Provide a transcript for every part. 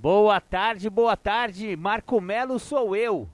Boa tarde, boa tarde. Marco Melo sou eu.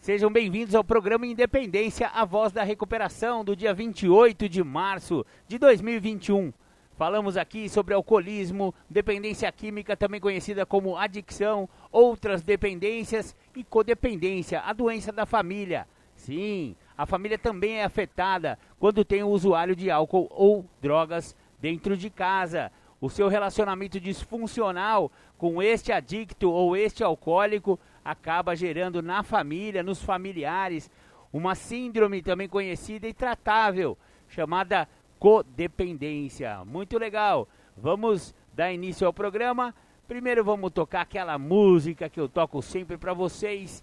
Sejam bem-vindos ao programa Independência, a voz da recuperação do dia 28 de março de 2021. Falamos aqui sobre alcoolismo, dependência química, também conhecida como adicção, outras dependências e codependência, a doença da família. Sim, a família também é afetada quando tem o usuário de álcool ou drogas dentro de casa. O seu relacionamento disfuncional com este adicto ou este alcoólico acaba gerando na família, nos familiares, uma síndrome também conhecida e tratável, chamada codependência. Muito legal. Vamos dar início ao programa. Primeiro vamos tocar aquela música que eu toco sempre para vocês,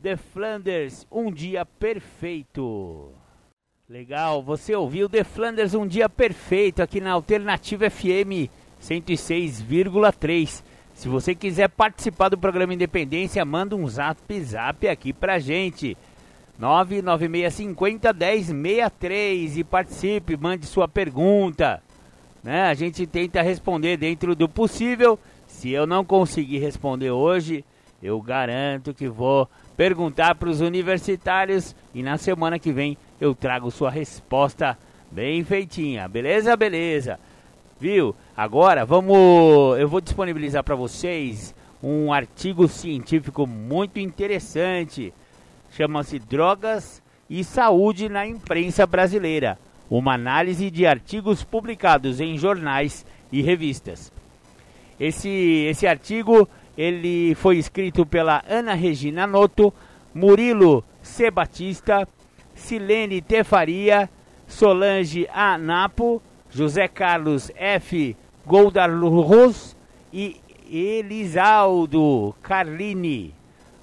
The Flanders, Um Dia Perfeito. Legal, você ouviu The Flanders Um Dia Perfeito aqui na Alternativa FM 106,3. Se você quiser participar do programa Independência, manda um zap zap aqui pra gente. 99650 1063 e participe, mande sua pergunta. Né? A gente tenta responder dentro do possível. Se eu não conseguir responder hoje, eu garanto que vou perguntar para os universitários e na semana que vem eu trago sua resposta bem feitinha. Beleza? Beleza. Viu? Agora vamos, eu vou disponibilizar para vocês um artigo científico muito interessante. Chama-se Drogas e Saúde na Imprensa Brasileira. Uma análise de artigos publicados em jornais e revistas. Esse, esse artigo ele foi escrito pela Ana Regina Noto, Murilo C. Batista, Silene Tefaria, Solange Anapo, José Carlos F. Goldarluz e Elisaldo Carlini.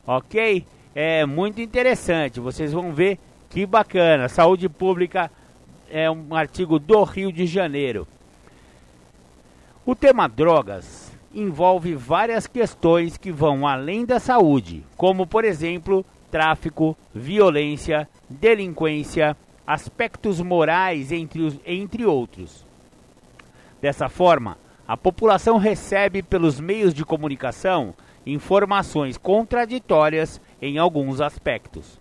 Ok? É muito interessante. Vocês vão ver que bacana. Saúde Pública é um artigo do Rio de Janeiro. O tema drogas envolve várias questões que vão além da saúde, como por exemplo, tráfico, violência, delinquência, aspectos morais, entre, os, entre outros. Dessa forma, a população recebe pelos meios de comunicação informações contraditórias em alguns aspectos.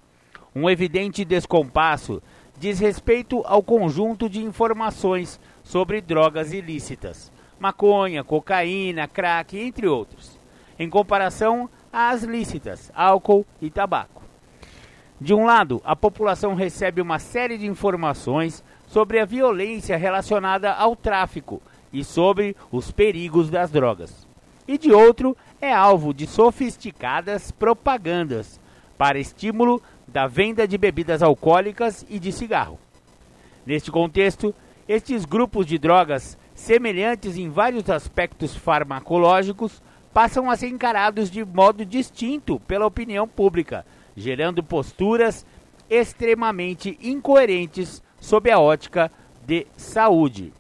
Um evidente descompasso diz respeito ao conjunto de informações sobre drogas ilícitas, maconha, cocaína, crack, entre outros, em comparação às lícitas, álcool e tabaco. De um lado, a população recebe uma série de informações sobre a violência relacionada ao tráfico e sobre os perigos das drogas. E de outro, é alvo de sofisticadas propagandas para estímulo da venda de bebidas alcoólicas e de cigarro. Neste contexto, estes grupos de drogas, semelhantes em vários aspectos farmacológicos, passam a ser encarados de modo distinto pela opinião pública gerando posturas extremamente incoerentes sob a ótica de saúde.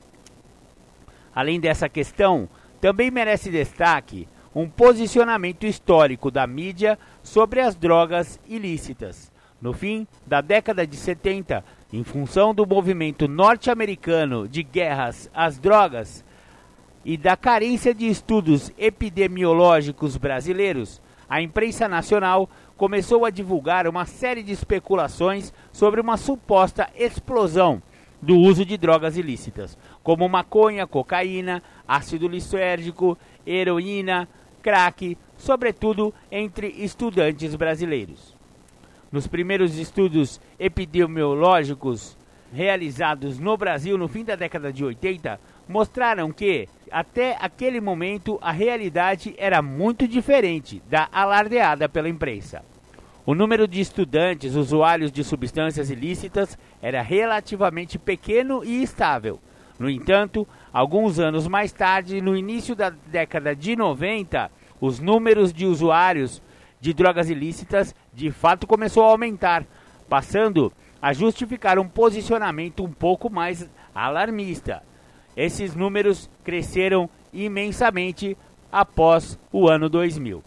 Além dessa questão, também merece destaque um posicionamento histórico da mídia sobre as drogas ilícitas. No fim da década de 70, em função do movimento norte-americano de guerras às drogas e da carência de estudos epidemiológicos brasileiros, a imprensa nacional começou a divulgar uma série de especulações sobre uma suposta explosão do uso de drogas ilícitas, como maconha, cocaína, ácido lisérgico, heroína, crack, sobretudo entre estudantes brasileiros. Nos primeiros estudos epidemiológicos realizados no Brasil no fim da década de 80, mostraram que, até aquele momento, a realidade era muito diferente da alardeada pela imprensa. O número de estudantes usuários de substâncias ilícitas era relativamente pequeno e estável. No entanto, alguns anos mais tarde, no início da década de 90, os números de usuários de drogas ilícitas de fato começou a aumentar, passando a justificar um posicionamento um pouco mais alarmista. Esses números cresceram imensamente após o ano 2000.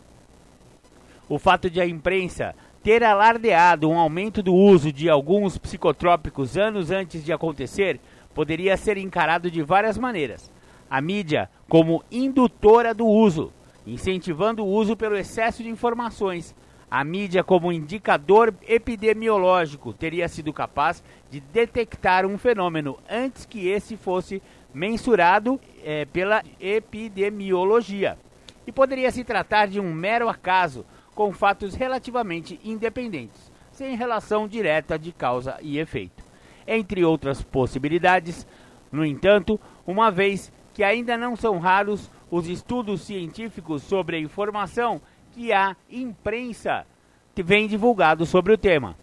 O fato de a imprensa ter alardeado um aumento do uso de alguns psicotrópicos anos antes de acontecer poderia ser encarado de várias maneiras. A mídia como indutora do uso, incentivando o uso pelo excesso de informações. A mídia, como indicador epidemiológico, teria sido capaz de detectar um fenômeno antes que esse fosse mensurado é, pela epidemiologia. E poderia se tratar de um mero acaso, com fatos relativamente independentes, sem relação direta de causa e efeito. Entre outras possibilidades, no entanto, uma vez que ainda não são raros os estudos científicos sobre a informação que a imprensa vem divulgado sobre o tema.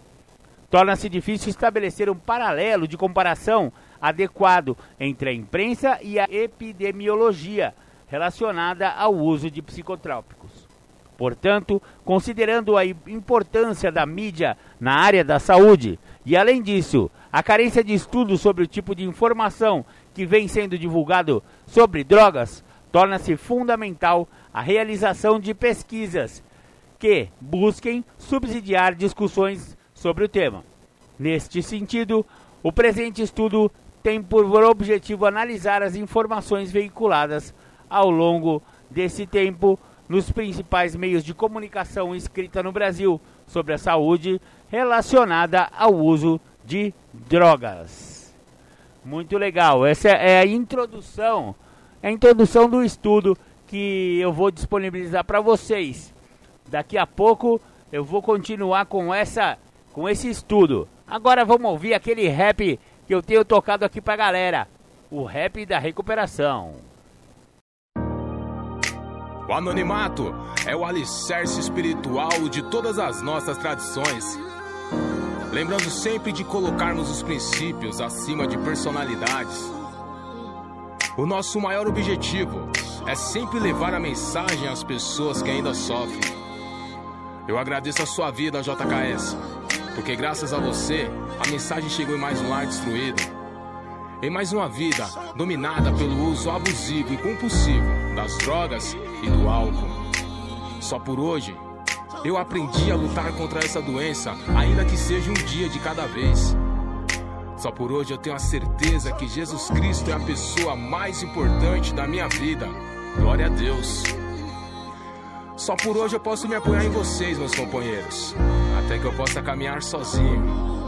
Torna-se difícil estabelecer um paralelo de comparação adequado entre a imprensa e a epidemiologia relacionada ao uso de psicotrópicos. Portanto, considerando a importância da mídia na área da saúde e, além disso, a carência de estudos sobre o tipo de informação que vem sendo divulgado sobre drogas, torna-se fundamental a realização de pesquisas que busquem subsidiar discussões sobre o tema. Neste sentido, o presente estudo tem por objetivo analisar as informações veiculadas ao longo desse tempo nos principais meios de comunicação escrita no Brasil sobre a saúde relacionada ao uso de drogas. Muito legal. Essa é a introdução, a introdução do estudo que eu vou disponibilizar para vocês. Daqui a pouco eu vou continuar com essa com esse estudo. Agora vamos ouvir aquele rap que eu tenho tocado aqui pra galera. O rap da recuperação. O anonimato é o alicerce espiritual de todas as nossas tradições. Lembrando sempre de colocarmos os princípios acima de personalidades. O nosso maior objetivo é sempre levar a mensagem às pessoas que ainda sofrem. Eu agradeço a sua vida, JKS, porque graças a você a mensagem chegou em mais um lar destruído em mais uma vida dominada pelo uso abusivo e compulsivo das drogas e do álcool. Só por hoje, eu aprendi a lutar contra essa doença, ainda que seja um dia de cada vez. Só por hoje eu tenho a certeza que Jesus Cristo é a pessoa mais importante da minha vida. Glória a Deus. Só por hoje eu posso me apoiar em vocês, meus companheiros, até que eu possa caminhar sozinho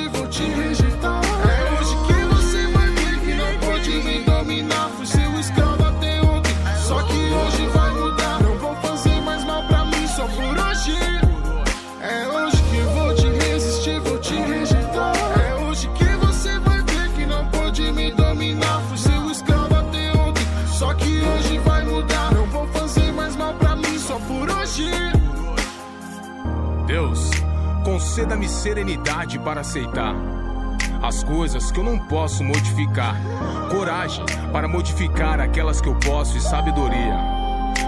vou te rejeitar. Conceda-me serenidade para aceitar as coisas que eu não posso modificar, coragem para modificar aquelas que eu posso e sabedoria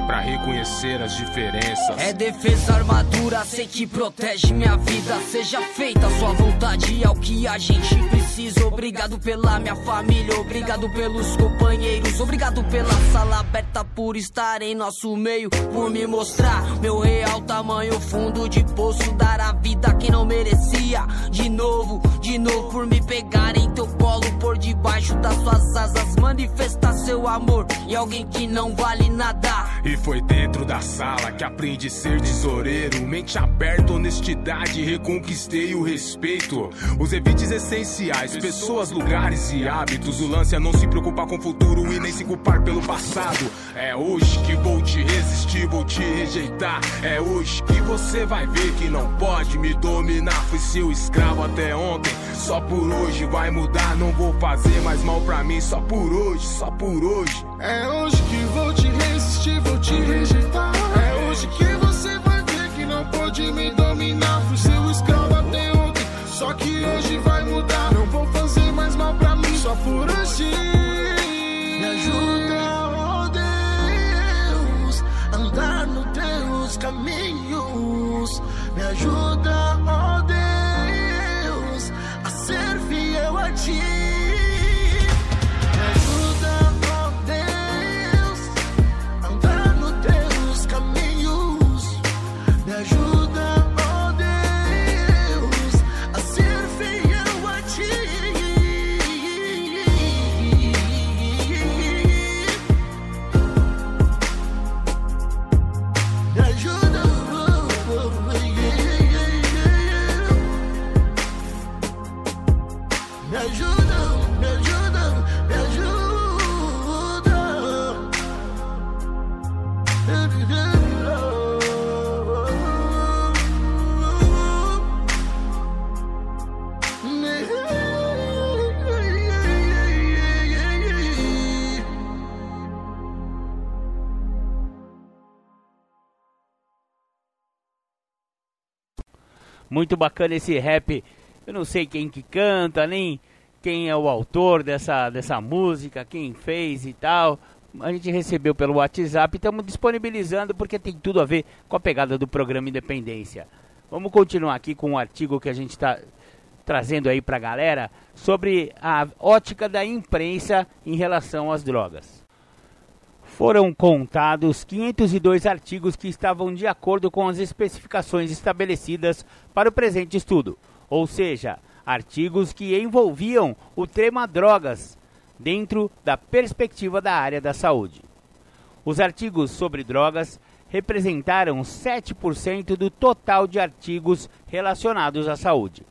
pra reconhecer as diferenças. É defesa, armadura, sei que protege minha vida. Seja feita a sua vontade, é o que a gente precisa. Obrigado pela minha família, obrigado pelos companheiros, obrigado pela sala aberta por estar em nosso meio, por me mostrar meu real tamanho, fundo de poço, dar a vida a quem não merecia. De novo, de novo, por me pegar em teu colo, por debaixo das suas asas, manifestar seu amor em alguém que não vale nada. E foi dentro da sala que aprendi a ser tesoureiro. Mente aberta, honestidade, reconquistei o respeito. Os evites essenciais, pessoas, lugares e hábitos. O lance é não se preocupar com o futuro e nem se culpar pelo passado. É hoje que vou te resistir, vou te rejeitar. É hoje que você vai ver que não pode me dominar. Fui seu escravo até ontem, só por hoje vai mudar. Não vou fazer mais mal pra mim, só por hoje, só por hoje. É hoje que vou te resistir, vou te rejeitar. É hoje que Muito bacana esse rap. Eu não sei quem que canta, nem quem é o autor dessa, dessa música, quem fez e tal. A gente recebeu pelo WhatsApp e estamos disponibilizando porque tem tudo a ver com a pegada do programa Independência. Vamos continuar aqui com um artigo que a gente está trazendo aí para a galera sobre a ótica da imprensa em relação às drogas. Foram contados 502 artigos que estavam de acordo com as especificações estabelecidas para o presente estudo, ou seja, artigos que envolviam o tema drogas dentro da perspectiva da área da saúde. Os artigos sobre drogas representaram 7% do total de artigos relacionados à saúde.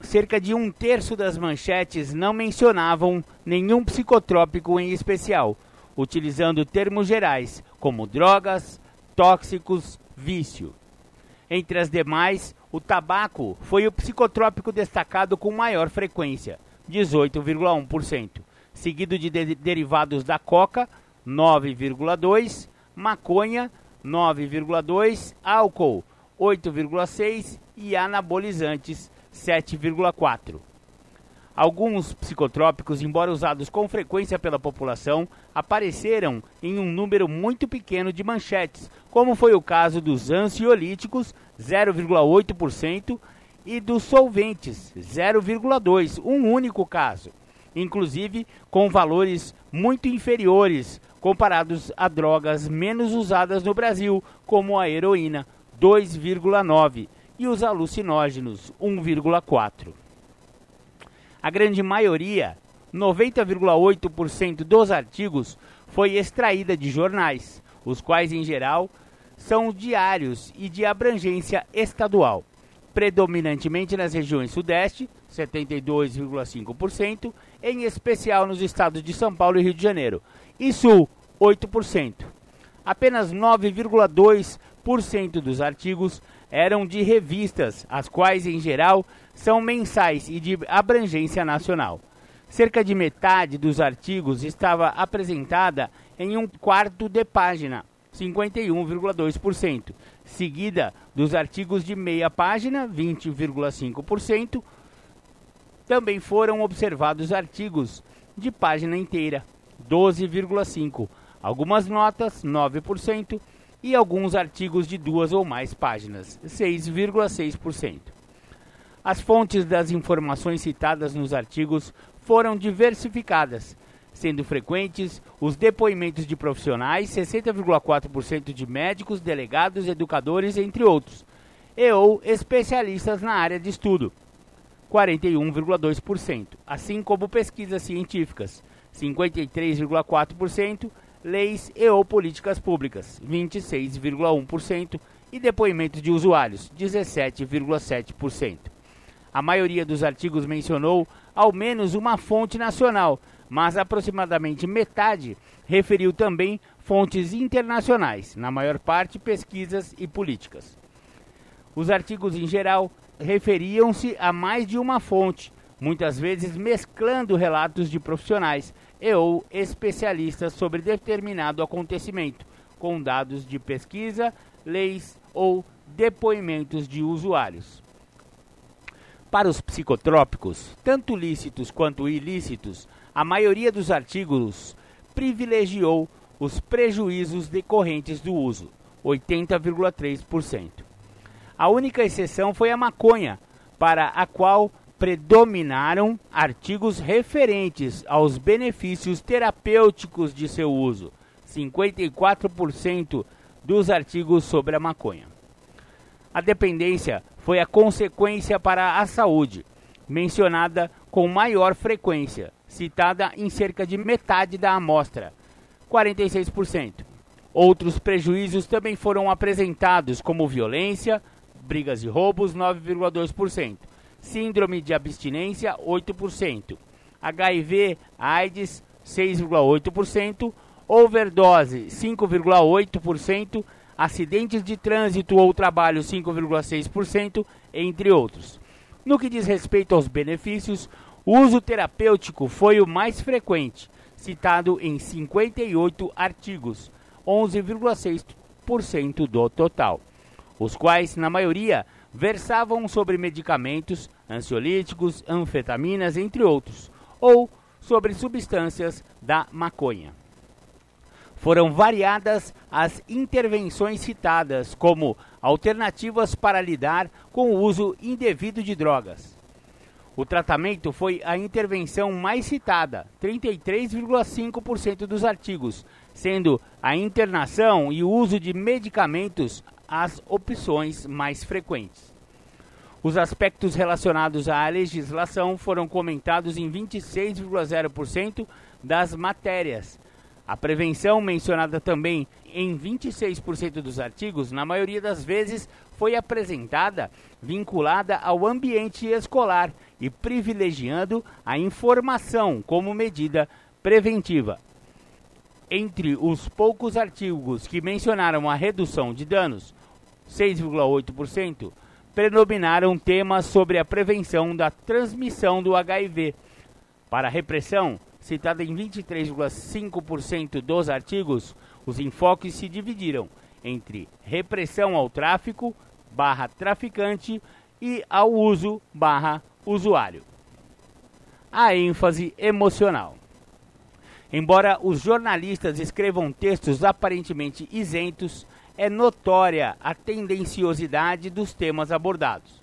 Cerca de um terço das manchetes não mencionavam nenhum psicotrópico em especial, utilizando termos gerais como drogas, tóxicos, vício. Entre as demais, o tabaco foi o psicotrópico destacado com maior frequência, 18,1%, seguido de, de derivados da coca, 9,2%, maconha, 9,2%, álcool, 8,6% e anabolizantes, 7,4%. Alguns psicotrópicos, embora usados com frequência pela população, apareceram em um número muito pequeno de manchetes, como foi o caso dos ansiolíticos, 0,8%, e dos solventes, 0,2%, um único caso, inclusive com valores muito inferiores comparados a drogas menos usadas no Brasil, como a heroína, 2,9%, e os alucinógenos, 1,4%. A grande maioria, 90,8% dos artigos, foi extraída de jornais, os quais, em geral, são diários e de abrangência estadual, predominantemente nas regiões Sudeste, 72,5%, em especial nos estados de São Paulo e Rio de Janeiro, e Sul, 8%. Apenas 9,2% dos artigos eram de revistas, as quais, em geral, são mensais e de abrangência nacional. Cerca de metade dos artigos estava apresentada em um quarto de página, 51,2%, seguida dos artigos de meia página, 20,5%. Também foram observados artigos de página inteira, 12,5%, algumas notas, 9%, e alguns artigos de duas ou mais páginas, 6,6%. As fontes das informações citadas nos artigos foram diversificadas, sendo frequentes os depoimentos de profissionais, 60,4% de médicos, delegados, educadores, entre outros, e ou especialistas na área de estudo, 41,2%, assim como pesquisas científicas, 53,4%, leis e ou políticas públicas, 26,1%, e depoimentos de usuários, 17,7%. A maioria dos artigos mencionou ao menos uma fonte nacional, mas aproximadamente metade referiu também fontes internacionais, na maior parte pesquisas e políticas. Os artigos em geral referiam-se a mais de uma fonte, muitas vezes mesclando relatos de profissionais e ou especialistas sobre determinado acontecimento, com dados de pesquisa, leis ou depoimentos de usuários. Para os psicotrópicos, tanto lícitos quanto ilícitos, a maioria dos artigos privilegiou os prejuízos decorrentes do uso, 80,3%. A única exceção foi a maconha, para a qual predominaram artigos referentes aos benefícios terapêuticos de seu uso, 54% dos artigos sobre a maconha. A dependência foi a consequência para a saúde, mencionada com maior frequência, citada em cerca de metade da amostra, 46%. Outros prejuízos também foram apresentados, como violência, brigas e roubos, 9,2%, síndrome de abstinência, 8%, HIV, AIDS, 6,8%, overdose, 5,8%, acidentes de trânsito ou trabalho 5,6%, entre outros. No que diz respeito aos benefícios, o uso terapêutico foi o mais frequente, citado em 58 artigos, 11,6% do total, os quais, na maioria, versavam sobre medicamentos, ansiolíticos, anfetaminas, entre outros, ou sobre substâncias da maconha. Foram variadas as intervenções citadas como alternativas para lidar com o uso indevido de drogas. O tratamento foi a intervenção mais citada, 33,5% dos artigos, sendo a internação e o uso de medicamentos as opções mais frequentes. Os aspectos relacionados à legislação foram comentados em 26,0% das matérias, a prevenção, mencionada também em 26% dos artigos, na maioria das vezes foi apresentada vinculada ao ambiente escolar e privilegiando a informação como medida preventiva. Entre os poucos artigos que mencionaram a redução de danos, 6,8%, predominaram temas sobre a prevenção da transmissão do HIV. Para a repressão, citada em 23,5% dos artigos, os enfoques se dividiram entre repressão ao tráfico, barra traficante e ao uso, barra usuário. A ênfase emocional. Embora os jornalistas escrevam textos aparentemente isentos, é notória a tendenciosidade dos temas abordados.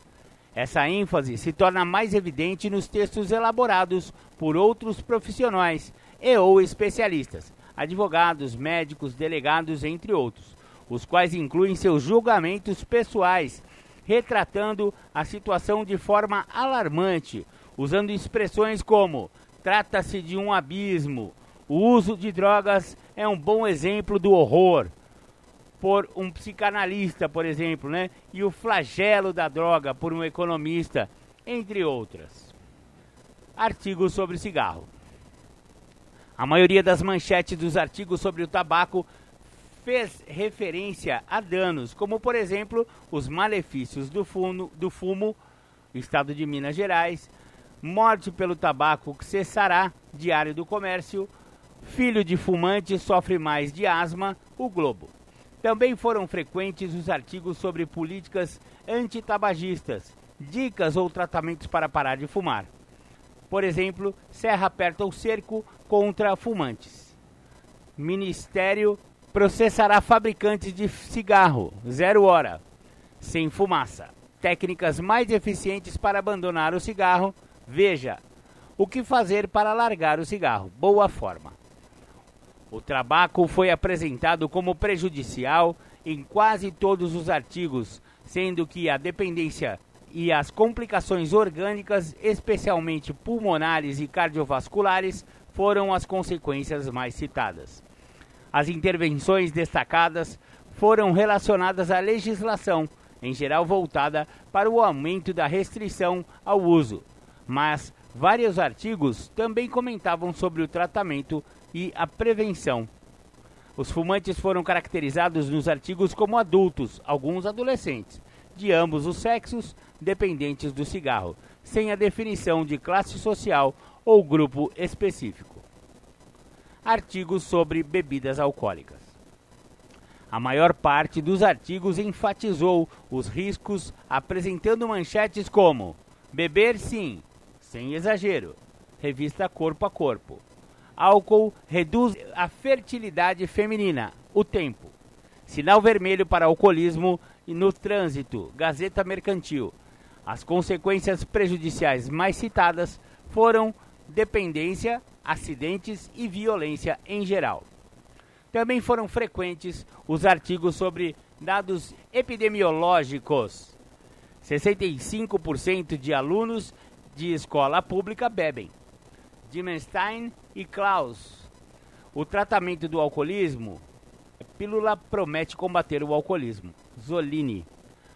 Essa ênfase se torna mais evidente nos textos elaborados por outros profissionais e ou especialistas, advogados, médicos, delegados, entre outros, os quais incluem seus julgamentos pessoais, retratando a situação de forma alarmante, usando expressões como trata-se de um abismo, o uso de drogas é um bom exemplo do horror, por um psicanalista, por exemplo, né? E o flagelo da droga por um economista, entre outras. Artigos sobre cigarro. A maioria das manchetes dos artigos sobre o tabaco fez referência a danos, como por exemplo os malefícios do fumo, do fumo estado de Minas Gerais, morte pelo tabaco que cessará, Diário do Comércio, filho de fumante sofre mais de asma, o Globo. Também foram frequentes os artigos sobre políticas antitabagistas, dicas ou tratamentos para parar de fumar. Por exemplo, Serra aperta o cerco contra fumantes. Ministério processará fabricantes de cigarro, zero hora, sem fumaça. Técnicas mais eficientes para abandonar o cigarro. Veja o que fazer para largar o cigarro. Boa forma. O tabaco foi apresentado como prejudicial em quase todos os artigos, sendo que a dependência e as complicações orgânicas, especialmente pulmonares e cardiovasculares, foram as consequências mais citadas. As intervenções destacadas foram relacionadas à legislação, em geral voltada para o aumento da restrição ao uso, mas vários artigos também comentavam sobre o tratamento e a prevenção. Os fumantes foram caracterizados nos artigos como adultos, alguns adolescentes, de ambos os sexos, dependentes do cigarro, sem a definição de classe social ou grupo específico. Artigos sobre bebidas alcoólicas. A maior parte dos artigos enfatizou os riscos, apresentando manchetes como: beber sim, sem exagero, revista Corpo a Corpo. Álcool reduz a fertilidade feminina, o tempo. Sinal vermelho para alcoolismo e no trânsito, Gazeta Mercantil. As consequências prejudiciais mais citadas foram dependência, acidentes e violência em geral. Também foram frequentes os artigos sobre dados epidemiológicos. 65% de alunos de escola pública bebem. Dimenstein e Klaus. O tratamento do alcoolismo. Pílula promete combater o alcoolismo. Zolini.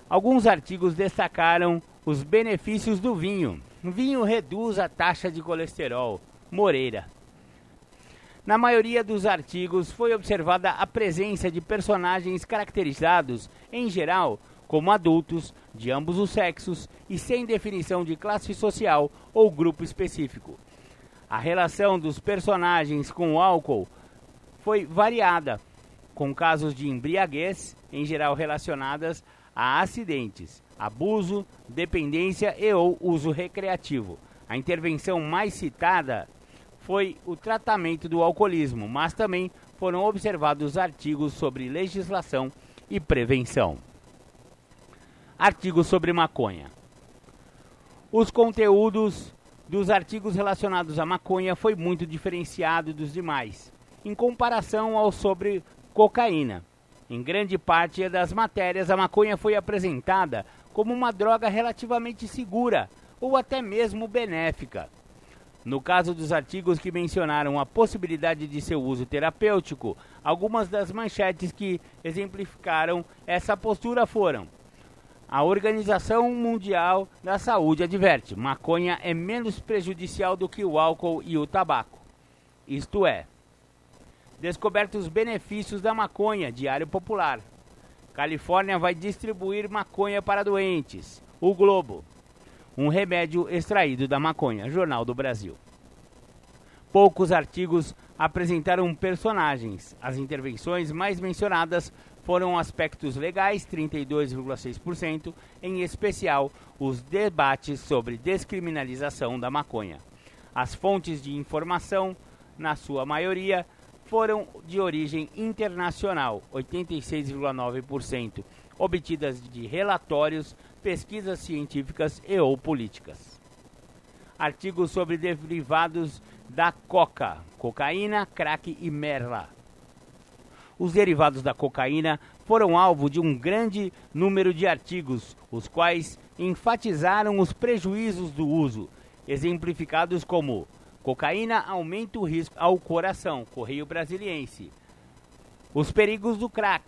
Alguns artigos destacaram os benefícios do vinho. Vinho reduz a taxa de colesterol. Moreira. Na maioria dos artigos foi observada a presença de personagens caracterizados, em geral, como adultos, de ambos os sexos e sem definição de classe social ou grupo específico. A relação dos personagens com o álcool foi variada, com casos de embriaguez, em geral relacionadas a acidentes, abuso, dependência e ou uso recreativo. A intervenção mais citada foi o tratamento do alcoolismo, mas também foram observados artigos sobre legislação e prevenção. Artigos sobre maconha. Os conteúdos dos artigos relacionados à maconha foi muito diferenciado dos demais, em comparação ao sobre cocaína. Em grande parte das matérias, a maconha foi apresentada como uma droga relativamente segura ou até mesmo benéfica. No caso dos artigos que mencionaram a possibilidade de seu uso terapêutico, algumas das manchetes que exemplificaram essa postura foram: A Organização Mundial da Saúde adverte: maconha é menos prejudicial do que o álcool e o tabaco. Isto é, descobertos os benefícios da maconha, Diário Popular. Califórnia vai distribuir maconha para doentes. O Globo um remédio extraído da maconha, Jornal do Brasil. Poucos artigos apresentaram personagens. As intervenções mais mencionadas foram aspectos legais, 32,6%, em especial os debates sobre descriminalização da maconha. As fontes de informação, na sua maioria, foram de origem internacional, 86,9%, obtidas de relatórios pesquisas científicas e ou políticas. Artigos sobre derivados da coca, cocaína, crack e merla. Os derivados da cocaína foram alvo de um grande número de artigos, os quais enfatizaram os prejuízos do uso, exemplificados como cocaína aumenta o risco ao coração, Correio Brasiliense. Os perigos do crack,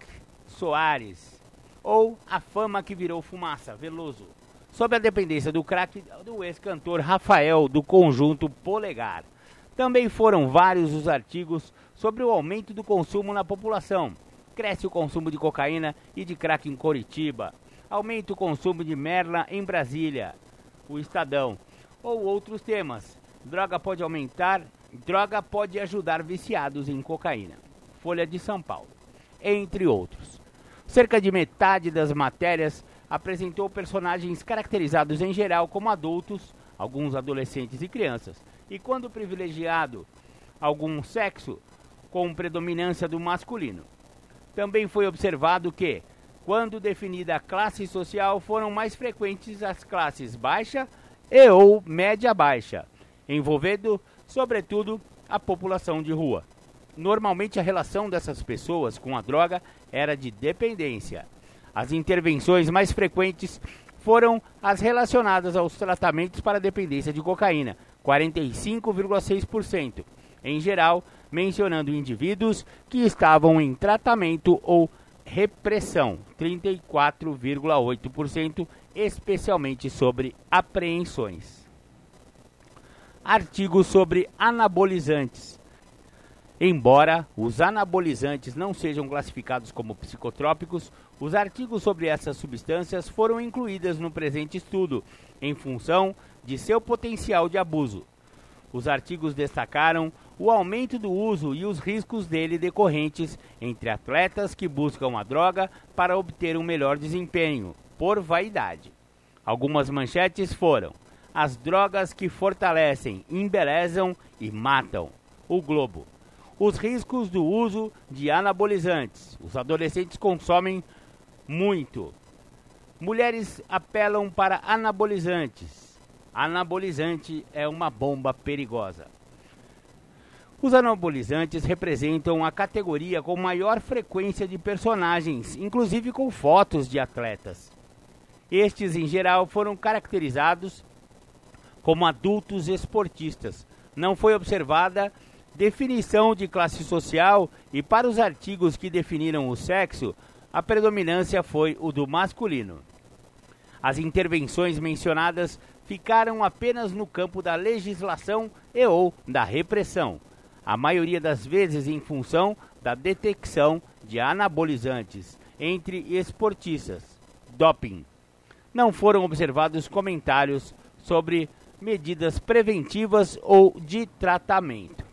Soares ou A Fama que Virou Fumaça, Veloso, sob a dependência do craque do ex-cantor Rafael do conjunto Polegar. Também foram vários os artigos sobre o aumento do consumo na população. Cresce o consumo de cocaína e de crack em Coritiba. Aumenta o consumo de merla em Brasília. O Estadão. Ou outros temas. Droga pode aumentar, droga pode ajudar viciados em cocaína. Folha de São Paulo. Entre outros. Cerca de metade das matérias apresentou personagens caracterizados em geral como adultos, alguns adolescentes e crianças, e quando privilegiado algum sexo, com predominância do masculino. Também foi observado que, quando definida a classe social, foram mais frequentes as classes baixa e ou média baixa, envolvendo, sobretudo, a população de rua. Normalmente a relação dessas pessoas com a droga era de dependência. As intervenções mais frequentes foram as relacionadas aos tratamentos para dependência de cocaína, 45,6%, em geral, mencionando indivíduos que estavam em tratamento ou repressão, 34,8%, especialmente sobre apreensões. Artigo sobre anabolizantes. Embora os anabolizantes não sejam classificados como psicotrópicos, os artigos sobre essas substâncias foram incluídos no presente estudo, em função de seu potencial de abuso. Os artigos destacaram o aumento do uso e os riscos dele decorrentes entre atletas que buscam a droga para obter um melhor desempenho, por vaidade. Algumas manchetes foram: As drogas que fortalecem, embelezam e matam. O Globo os riscos do uso de anabolizantes. Os adolescentes consomem muito. Mulheres apelam para anabolizantes. Anabolizante é uma bomba perigosa. Os anabolizantes representam a categoria com maior frequência de personagens, inclusive com fotos de atletas. Estes, em geral, foram caracterizados como adultos esportistas. Não foi observada definição de classe social e para os artigos que definiram o sexo, a predominância foi o do masculino. As intervenções mencionadas ficaram apenas no campo da legislação e ou da repressão, a maioria das vezes em função da detecção de anabolizantes entre esportistas, doping. Não foram observados comentários sobre medidas preventivas ou de tratamento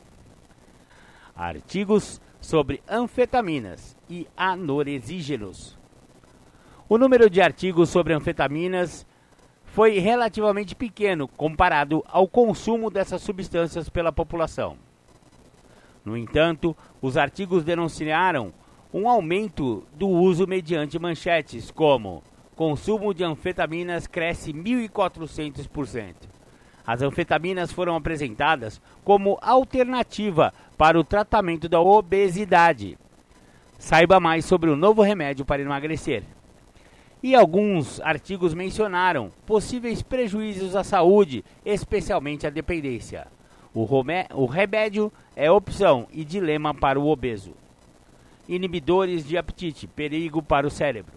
artigos sobre anfetaminas e anoresígenos. O número de artigos sobre anfetaminas foi relativamente pequeno comparado ao consumo dessas substâncias pela população. No entanto, os artigos denunciaram um aumento do uso mediante manchetes como consumo de anfetaminas cresce 1.400%. As anfetaminas foram apresentadas como alternativa para o tratamento da obesidade. Saiba mais sobre o novo remédio para emagrecer. E alguns artigos mencionaram possíveis prejuízos à saúde, especialmente à dependência. O, o remédio é opção e dilema para o obeso. Inibidores de apetite, perigo para o cérebro.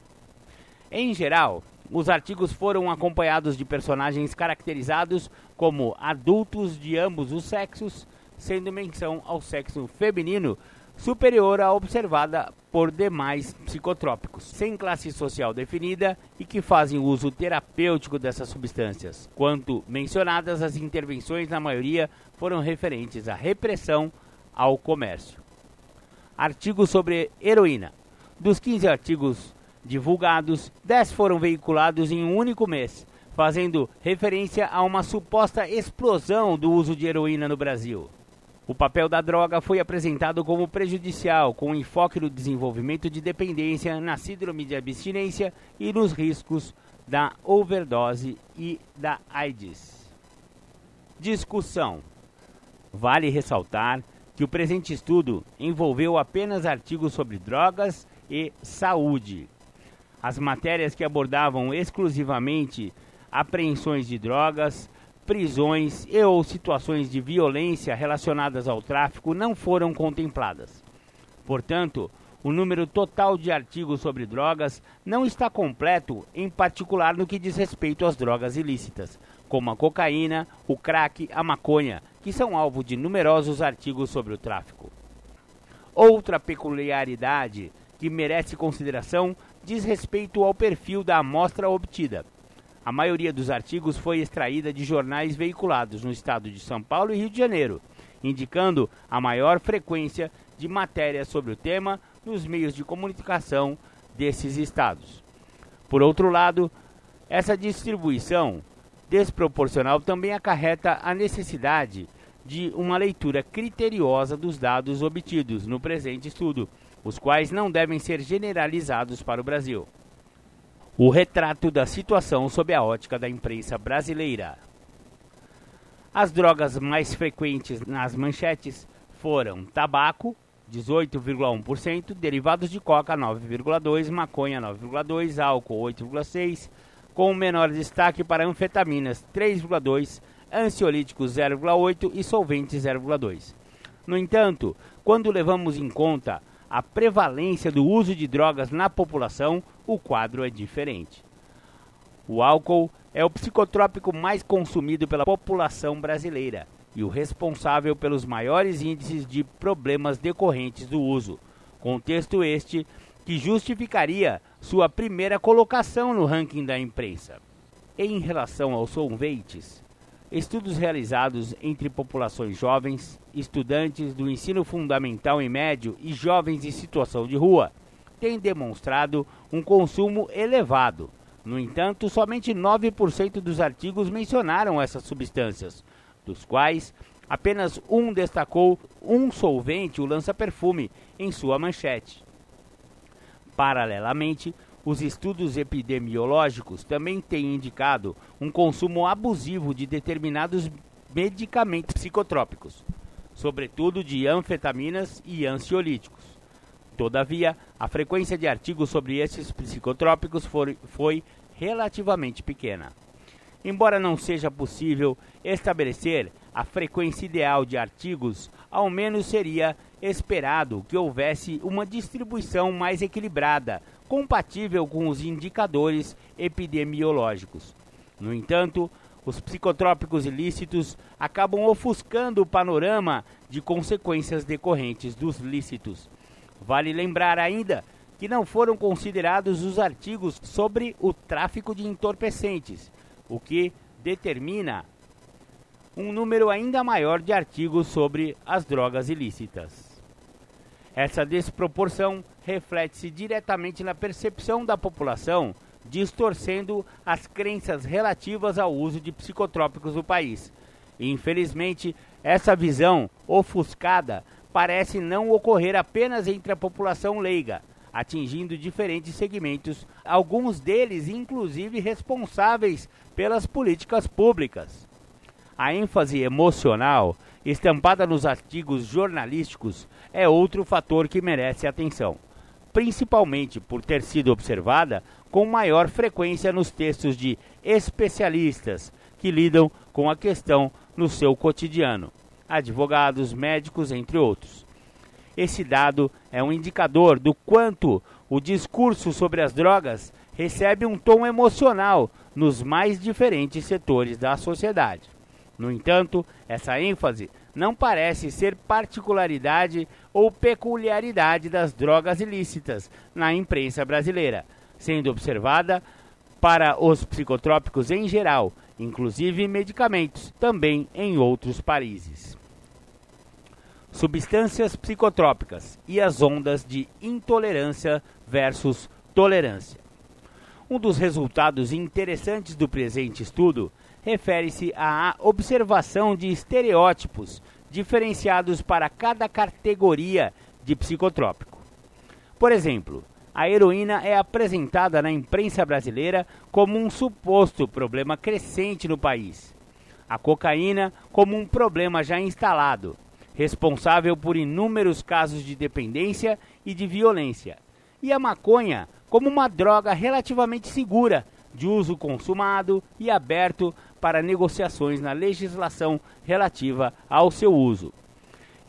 Em geral, os artigos foram acompanhados de personagens caracterizados como adultos de ambos os sexos, sendo menção ao sexo feminino superior à observada por demais psicotrópicos, sem classe social definida e que fazem uso terapêutico dessas substâncias. Quanto mencionadas, as intervenções, na maioria, foram referentes à repressão ao comércio. Artigo sobre heroína. Dos 15 artigos divulgados, 10 foram veiculados em um único mês, fazendo referência a uma suposta explosão do uso de heroína no Brasil. O papel da droga foi apresentado como prejudicial, com enfoque no desenvolvimento de dependência, na síndrome de abstinência e nos riscos da overdose e da AIDS. Discussão: Vale ressaltar que o presente estudo envolveu apenas artigos sobre drogas e saúde. As matérias que abordavam exclusivamente apreensões de drogas, prisões e ou situações de violência relacionadas ao tráfico não foram contempladas. Portanto, o número total de artigos sobre drogas não está completo, em particular no que diz respeito às drogas ilícitas, como a cocaína, o crack, a maconha, que são alvo de numerosos artigos sobre o tráfico. Outra peculiaridade que merece consideração diz respeito ao perfil da amostra obtida. A maioria dos artigos foi extraída de jornais veiculados no estado de São Paulo e Rio de Janeiro, indicando a maior frequência de matérias sobre o tema nos meios de comunicação desses estados. Por outro lado, essa distribuição desproporcional também acarreta a necessidade de uma leitura criteriosa dos dados obtidos no presente estudo, os quais não devem ser generalizados para o Brasil. O retrato da situação sob a ótica da imprensa brasileira. As drogas mais frequentes nas manchetes foram tabaco, 18,1%, derivados de coca 9,2%, maconha 9,2%, álcool 8,6%, com menor destaque para anfetaminas 3,2%, ansiolíticos 0,8% e solventes 0,2%. No entanto, quando levamos em conta a prevalência do uso de drogas na população, o quadro é diferente. O álcool é o psicotrópico mais consumido pela população brasileira e o responsável pelos maiores índices de problemas decorrentes do uso. Contexto este que justificaria sua primeira colocação no ranking da imprensa. Em relação aos solventes, estudos realizados entre populações jovens, estudantes do ensino fundamental e médio e jovens em situação de rua têm demonstrado um consumo elevado. No entanto, somente 9% dos artigos mencionaram essas substâncias, dos quais apenas um destacou um solvente, o lança-perfume, em sua manchete. Paralelamente, os estudos epidemiológicos também têm indicado um consumo abusivo de determinados medicamentos psicotrópicos, sobretudo de anfetaminas e ansiolíticos. Todavia, a frequência de artigos sobre esses psicotrópicos foi, foi relativamente pequena. Embora não seja possível estabelecer a frequência ideal de artigos, ao menos seria esperado que houvesse uma distribuição mais equilibrada, compatível com os indicadores epidemiológicos. No entanto, os psicotrópicos ilícitos acabam ofuscando o panorama de consequências decorrentes dos lícitos. Vale lembrar ainda que não foram considerados os artigos sobre o tráfico de entorpecentes, o que determina um número ainda maior de artigos sobre as drogas ilícitas. Essa desproporção reflete-se diretamente na percepção da população, distorcendo as crenças relativas ao uso de psicotrópicos no país. Infelizmente, essa visão ofuscada parece não ocorrer apenas entre a população leiga, atingindo diferentes segmentos, alguns deles inclusive responsáveis pelas políticas públicas. A ênfase emocional estampada nos artigos jornalísticos é outro fator que merece atenção, principalmente por ter sido observada com maior frequência nos textos de especialistas que lidam com a questão no seu cotidiano, advogados, médicos, entre outros. Esse dado é um indicador do quanto o discurso sobre as drogas recebe um tom emocional nos mais diferentes setores da sociedade. No entanto, essa ênfase não parece ser particularidade ou peculiaridade das drogas ilícitas na imprensa brasileira, sendo observada para os psicotrópicos em geral, inclusive medicamentos, também em outros países substâncias psicotrópicas e as ondas de intolerância versus tolerância. Um dos resultados interessantes do presente estudo refere-se à observação de estereótipos diferenciados para cada categoria de psicotrópico. Por exemplo, a heroína é apresentada na imprensa brasileira como um suposto problema crescente no país, a cocaína como um problema já instalado responsável por inúmeros casos de dependência e de violência, e a maconha como uma droga relativamente segura, de uso consumado e aberto para negociações na legislação relativa ao seu uso.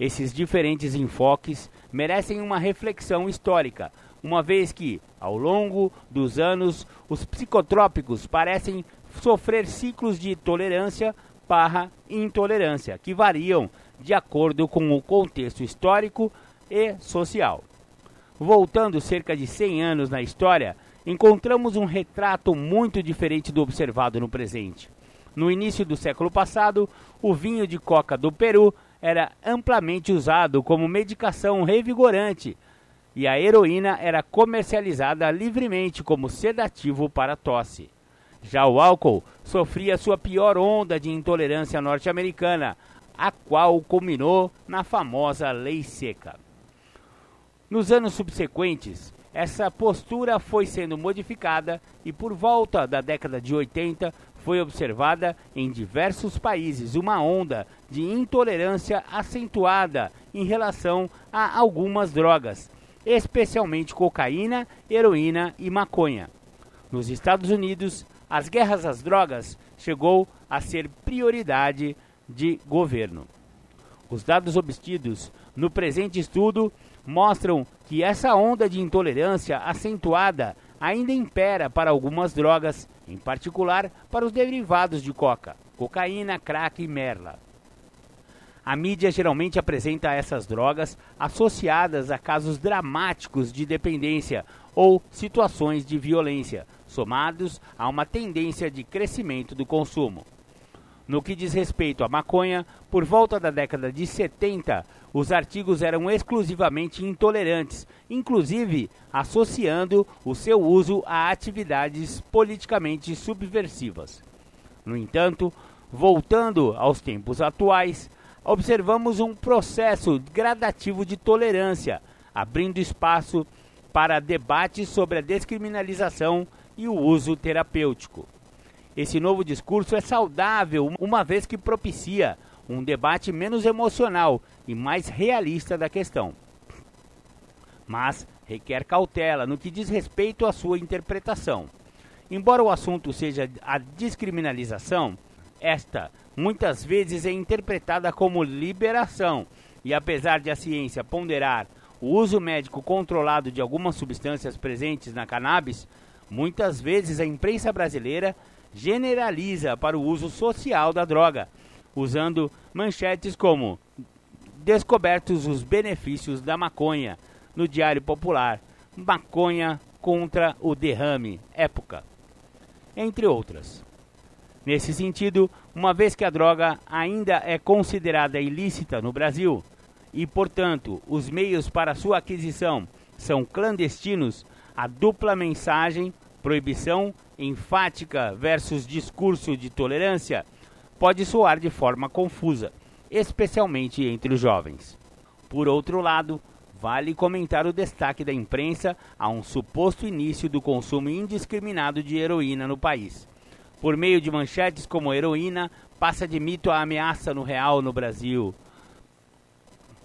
Esses diferentes enfoques merecem uma reflexão histórica, uma vez que, ao longo dos anos, os psicotrópicos parecem sofrer ciclos de tolerância barra intolerância, que variam de acordo com o contexto histórico e social. Voltando cerca de 100 anos na história, encontramos um retrato muito diferente do observado no presente. No início do século passado, o vinho de coca do Peru era amplamente usado como medicação revigorante e a heroína era comercializada livremente como sedativo para tosse. Já o álcool sofria sua pior onda de intolerância norte-americana, a qual culminou na famosa Lei Seca. Nos anos subsequentes, essa postura foi sendo modificada e, por volta da década de 80, foi observada em diversos países uma onda de intolerância acentuada em relação a algumas drogas, especialmente cocaína, heroína e maconha. Nos Estados Unidos, as guerras às drogas chegou a ser prioridade de governo. Os dados obtidos no presente estudo mostram que essa onda de intolerância acentuada ainda impera para algumas drogas, em particular para os derivados de coca, cocaína, crack e merla. A mídia geralmente apresenta essas drogas associadas a casos dramáticos de dependência ou situações de violência, somados a uma tendência de crescimento do consumo. No que diz respeito à maconha, por volta da década de 70, os artigos eram exclusivamente intolerantes, inclusive associando o seu uso a atividades politicamente subversivas. No entanto, voltando aos tempos atuais, observamos um processo gradativo de tolerância, abrindo espaço para debates sobre a descriminalização e o uso terapêutico. Esse novo discurso é saudável, uma vez que propicia um debate menos emocional e mais realista da questão. Mas requer cautela no que diz respeito à sua interpretação. Embora o assunto seja a descriminalização, esta muitas vezes é interpretada como liberação, e apesar de a ciência ponderar o uso médico controlado de algumas substâncias presentes na cannabis, muitas vezes a imprensa brasileira generaliza para o uso social da droga, usando manchetes como Descobertos os benefícios da maconha no Diário Popular, Maconha contra o derrame, época, entre outras. Nesse sentido, uma vez que a droga ainda é considerada ilícita no Brasil e, portanto, os meios para sua aquisição são clandestinos, a dupla mensagem, proibição enfática versus discurso de tolerância pode soar de forma confusa, especialmente entre os jovens. Por outro lado, vale comentar o destaque da imprensa a um suposto início do consumo indiscriminado de heroína no país. Por meio de manchetes como heroína passa de mito a ameaça no real no Brasil.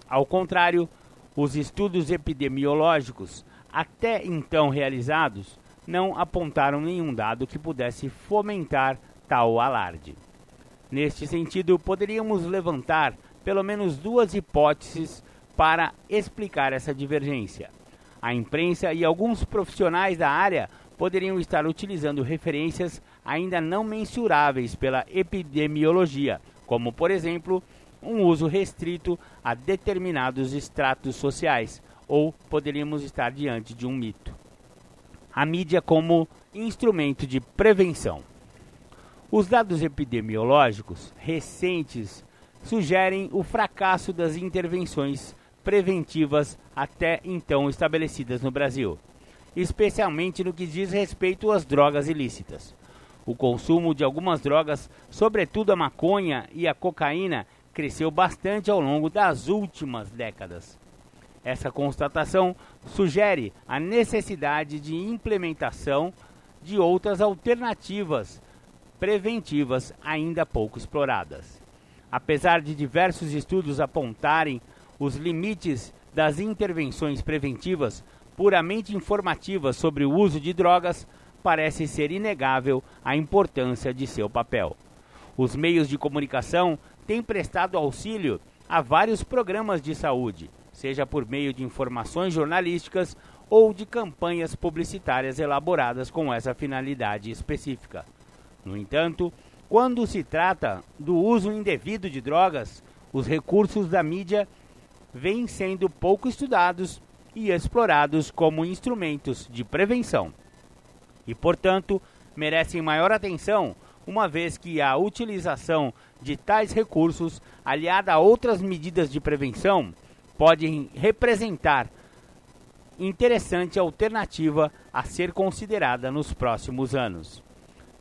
Ao contrário, os estudos epidemiológicos até então realizados não apontaram nenhum dado que pudesse fomentar tal alarde. Neste sentido, poderíamos levantar pelo menos duas hipóteses para explicar essa divergência. A imprensa e alguns profissionais da área poderiam estar utilizando referências ainda não mensuráveis pela epidemiologia, como, por exemplo, um uso restrito a determinados estratos sociais, ou poderíamos estar diante de um mito a mídia como instrumento de prevenção. Os dados epidemiológicos recentes sugerem o fracasso das intervenções preventivas até então estabelecidas no Brasil, especialmente no que diz respeito às drogas ilícitas. O consumo de algumas drogas, sobretudo a maconha e a cocaína, cresceu bastante ao longo das últimas décadas. Essa constatação sugere a necessidade de implementação de outras alternativas preventivas ainda pouco exploradas. Apesar de diversos estudos apontarem os limites das intervenções preventivas puramente informativas sobre o uso de drogas, parece ser inegável a importância de seu papel. Os meios de comunicação têm prestado auxílio a vários programas de saúde seja por meio de informações jornalísticas ou de campanhas publicitárias elaboradas com essa finalidade específica. No entanto, quando se trata do uso indevido de drogas, os recursos da mídia vêm sendo pouco estudados e explorados como instrumentos de prevenção. E, portanto, merecem maior atenção, uma vez que a utilização de tais recursos, aliada a outras medidas de prevenção, podem representar interessante alternativa a ser considerada nos próximos anos.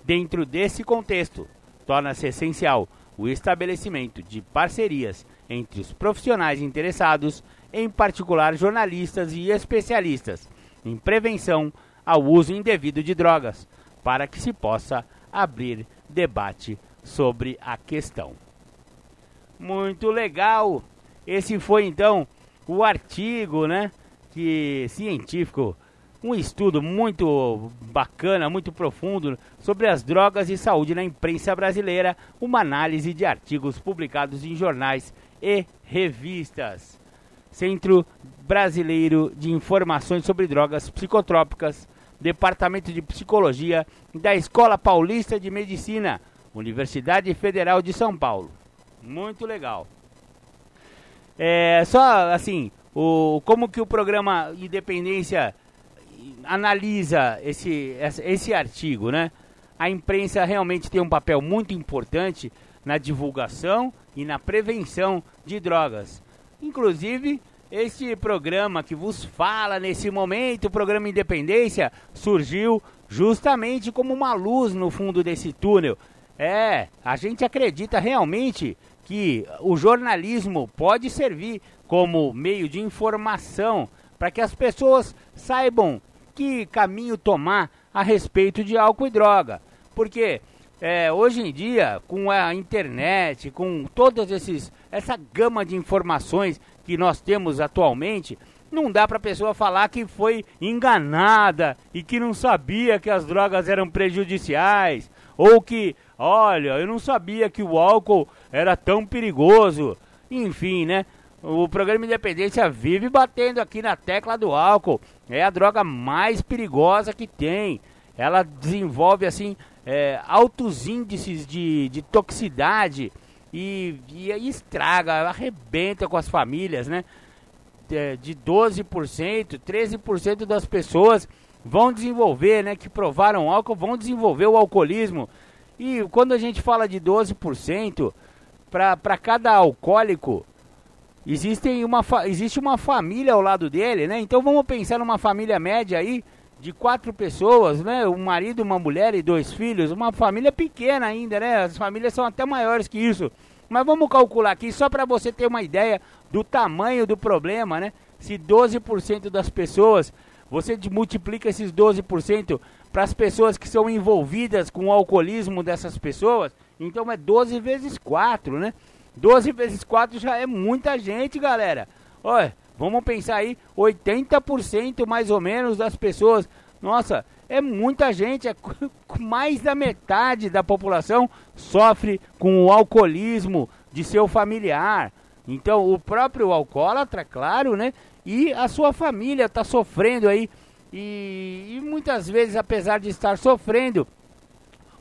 Dentro desse contexto, torna-se essencial o estabelecimento de parcerias entre os profissionais interessados, em particular jornalistas e especialistas, em prevenção ao uso indevido de drogas, para que se possa abrir debate sobre a questão. Muito legal! Esse foi então o artigo, né, que científico, um estudo muito bacana, muito profundo sobre as drogas e saúde na imprensa brasileira, uma análise de artigos publicados em jornais e revistas. Centro Brasileiro de Informações sobre Drogas Psicotrópicas, Departamento de Psicologia da Escola Paulista de Medicina, Universidade Federal de São Paulo. Muito legal. É, só assim, o, como que o programa Independência analisa esse, esse artigo, né? A imprensa realmente tem um papel muito importante na divulgação e na prevenção de drogas. Inclusive, este programa que vos fala nesse momento, o programa Independência, surgiu justamente como uma luz no fundo desse túnel. É, a gente acredita realmente que o jornalismo pode servir como meio de informação para que as pessoas saibam que caminho tomar a respeito de álcool e droga. Porque é, hoje em dia, com a internet, com todas esses essa gama de informações que nós temos atualmente, não dá para a pessoa falar que foi enganada e que não sabia que as drogas eram prejudiciais ou que, olha, eu não sabia que o álcool era tão perigoso. Enfim, né? O programa Independência vive batendo aqui na tecla do álcool. É a droga mais perigosa que tem. Ela desenvolve assim é, altos índices de, de toxicidade e, e, estraga, arrebenta com as famílias, né? De, de 12%, 13% das pessoas vão desenvolver, né? Que provaram álcool, vão desenvolver o alcoolismo. E quando a gente fala de 12%, para cada alcoólico, existem uma, existe uma família ao lado dele, né? Então vamos pensar numa família média aí de quatro pessoas, né? Um marido, uma mulher e dois filhos, uma família pequena ainda, né? As famílias são até maiores que isso. Mas vamos calcular aqui só para você ter uma ideia do tamanho do problema, né? Se 12% das pessoas, você multiplica esses 12% para as pessoas que são envolvidas com o alcoolismo dessas pessoas, então é 12 vezes 4, né? 12 vezes 4 já é muita gente, galera. Olha, vamos pensar aí, 80% mais ou menos das pessoas. Nossa, é muita gente, é mais da metade da população sofre com o alcoolismo de seu familiar. Então, o próprio alcoólatra, claro, né? E a sua família está sofrendo aí. E, e muitas vezes, apesar de estar sofrendo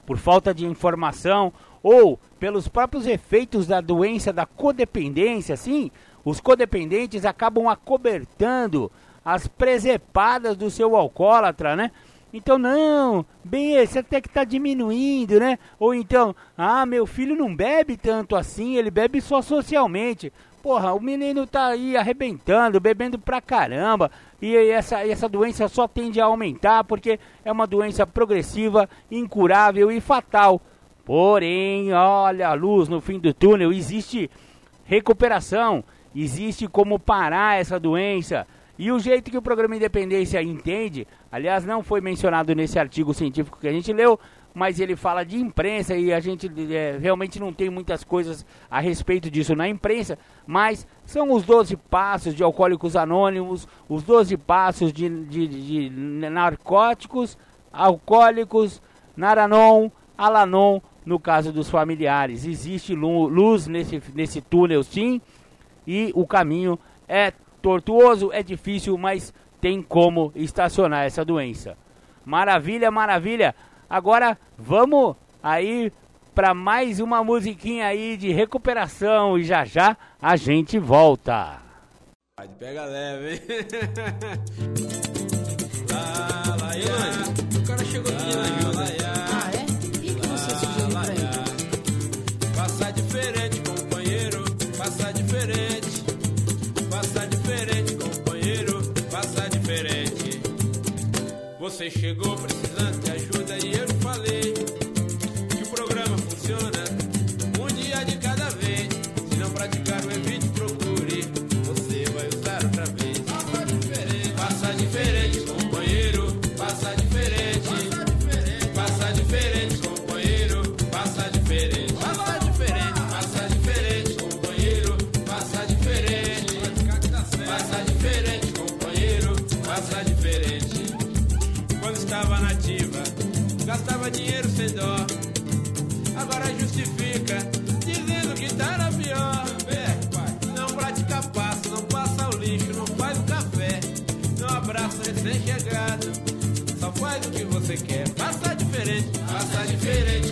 por falta de informação ou pelos próprios efeitos da doença da codependência, sim, os codependentes acabam acobertando as presepadas do seu alcoólatra, né? Então, não, bem, você até que está diminuindo, né? Ou então, ah, meu filho não bebe tanto assim, ele bebe só socialmente. Porra, o menino tá aí arrebentando, bebendo pra caramba. E essa, essa doença só tende a aumentar porque é uma doença progressiva, incurável e fatal. Porém, olha a luz no fim do túnel, existe recuperação, existe como parar essa doença. E o jeito que o programa Independência entende, aliás, não foi mencionado nesse artigo científico que a gente leu, mas ele fala de imprensa e a gente é, realmente não tem muitas coisas a respeito disso na imprensa, mas são os 12 passos de alcoólicos anônimos, os 12 passos de, de, de narcóticos, alcoólicos, naranon, alanon, no caso dos familiares. Existe luz nesse, nesse túnel sim, e o caminho é tortuoso, é difícil, mas tem como estacionar essa doença. Maravilha, maravilha. Agora vamos aí para mais uma musiquinha aí de recuperação e já já a gente volta. Pega leve, hein? lá, lá, O cara chegou aqui, né, Ah, é? E que você sugeriu pra ele? Passar diferente, companheiro. Passar diferente. Passar diferente, companheiro. Passar diferente. Você chegou precisando Agora justifica, dizendo que tá na pior. É. Não pratica passo, não passa o lixo, não faz o café. Não abraça recém-chegado. Só faz o que você quer. Passa diferente, passa diferente,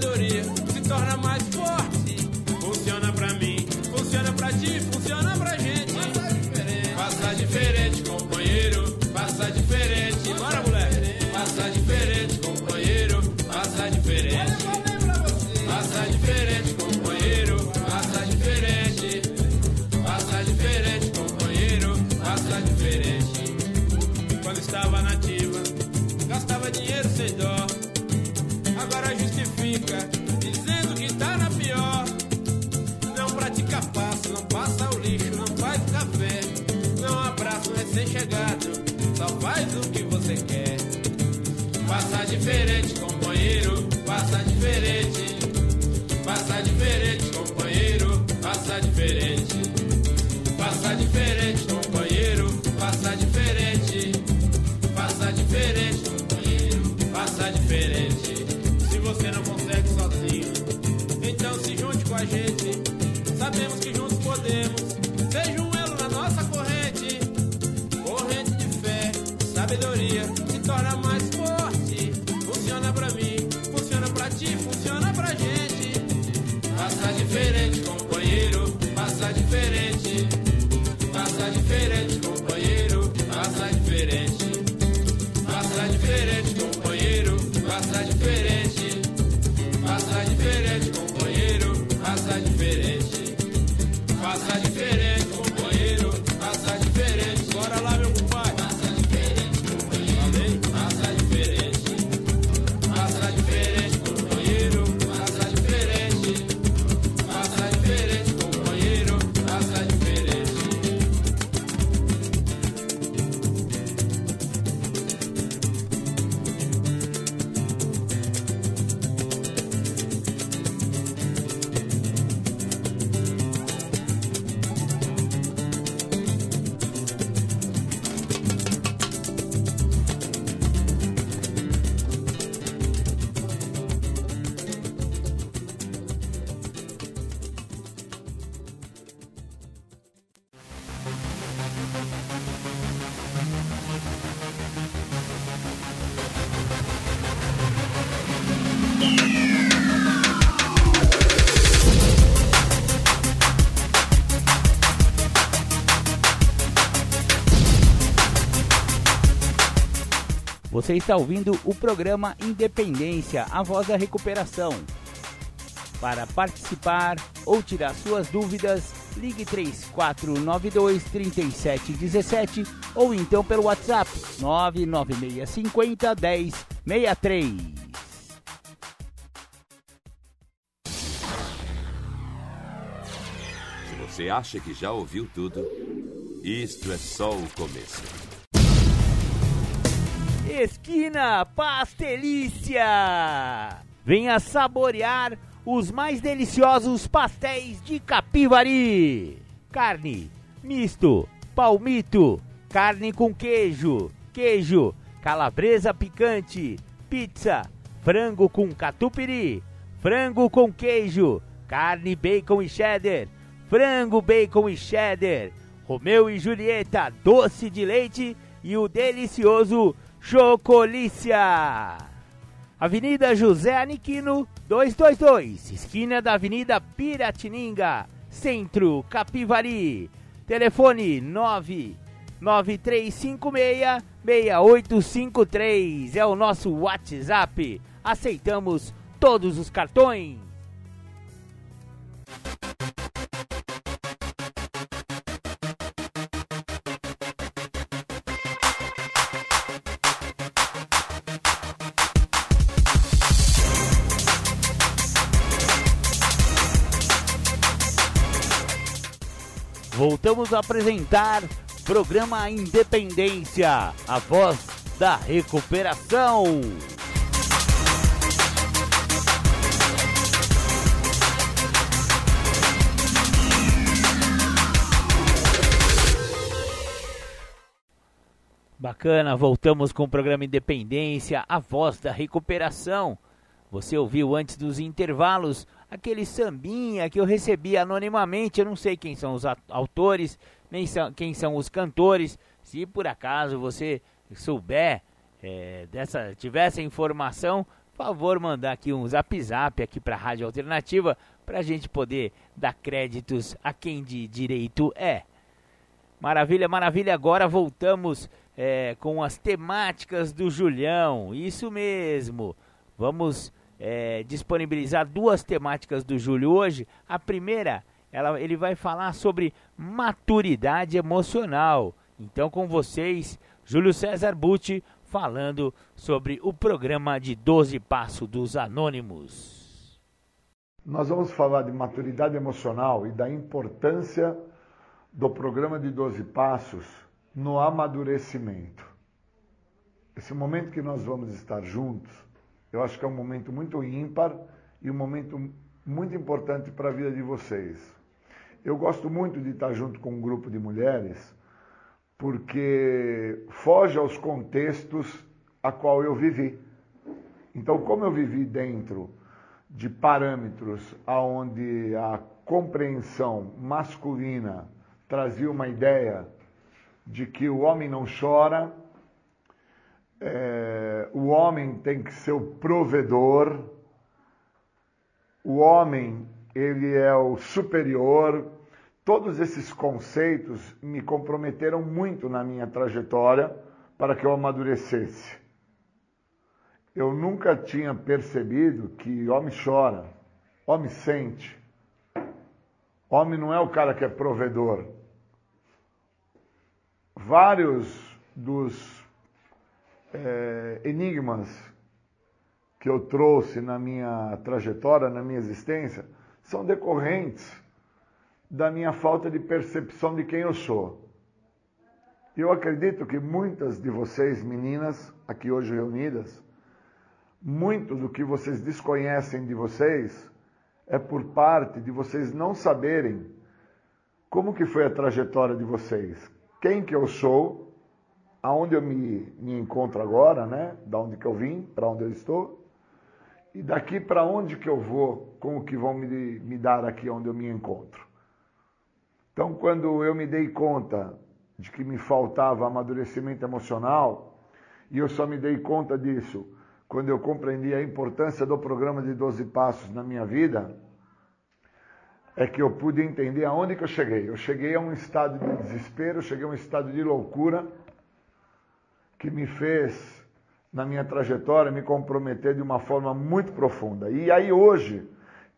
sabedoria. Se torna mais diferente, companheiro, passa diferente. Você está ouvindo o programa Independência, a voz da recuperação. Para participar ou tirar suas dúvidas, ligue 3492 3717 ou então pelo WhatsApp 99650 1063. Se você acha que já ouviu tudo, isto é só o começo. Esquina Pastelícia! Venha saborear os mais deliciosos pastéis de Capivari. Carne, misto, palmito, carne com queijo, queijo, calabresa picante, pizza, frango com catupiry, frango com queijo, carne, bacon e cheddar, frango, bacon e cheddar, Romeu e Julieta, doce de leite e o delicioso Chocolícia. Avenida José Aniquino, 222, esquina da Avenida Piratininga, Centro, Capivari. Telefone 99356 6853 é o nosso WhatsApp. Aceitamos todos os cartões. Voltamos a apresentar programa Independência, a voz da recuperação. Bacana, voltamos com o programa Independência, a voz da recuperação. Você ouviu antes dos intervalos aquele sambinha que eu recebi anonimamente. Eu não sei quem são os autores, nem são, quem são os cantores. Se por acaso você souber é, dessa, tiver essa informação, por favor, mandar aqui um zap zap aqui para a Rádio Alternativa para a gente poder dar créditos a quem de direito é. Maravilha, maravilha. Agora voltamos é, com as temáticas do Julião. Isso mesmo. Vamos é, disponibilizar duas temáticas do Júlio hoje. A primeira, ela, ele vai falar sobre maturidade emocional. Então, com vocês, Júlio César Butti, falando sobre o programa de 12 Passos dos Anônimos. Nós vamos falar de maturidade emocional e da importância do programa de 12 Passos no amadurecimento. Esse momento que nós vamos estar juntos, eu acho que é um momento muito ímpar e um momento muito importante para a vida de vocês. Eu gosto muito de estar junto com um grupo de mulheres porque foge aos contextos a qual eu vivi. Então, como eu vivi dentro de parâmetros aonde a compreensão masculina trazia uma ideia de que o homem não chora, é, o homem tem que ser o provedor, o homem ele é o superior. Todos esses conceitos me comprometeram muito na minha trajetória para que eu amadurecesse. Eu nunca tinha percebido que homem chora, homem sente. Homem não é o cara que é provedor vários dos é, enigmas que eu trouxe na minha trajetória, na minha existência, são decorrentes da minha falta de percepção de quem eu sou. Eu acredito que muitas de vocês, meninas, aqui hoje reunidas, muito do que vocês desconhecem de vocês é por parte de vocês não saberem como que foi a trajetória de vocês, quem que eu sou, aonde eu me, me encontro agora, né? Da onde que eu vim, para onde eu estou, e daqui para onde que eu vou, com o que vão me, me dar aqui onde eu me encontro. Então, quando eu me dei conta de que me faltava amadurecimento emocional, e eu só me dei conta disso quando eu compreendi a importância do programa de 12 passos na minha vida, é que eu pude entender aonde que eu cheguei. Eu cheguei a um estado de desespero, cheguei a um estado de loucura que me fez, na minha trajetória, me comprometer de uma forma muito profunda. E aí hoje,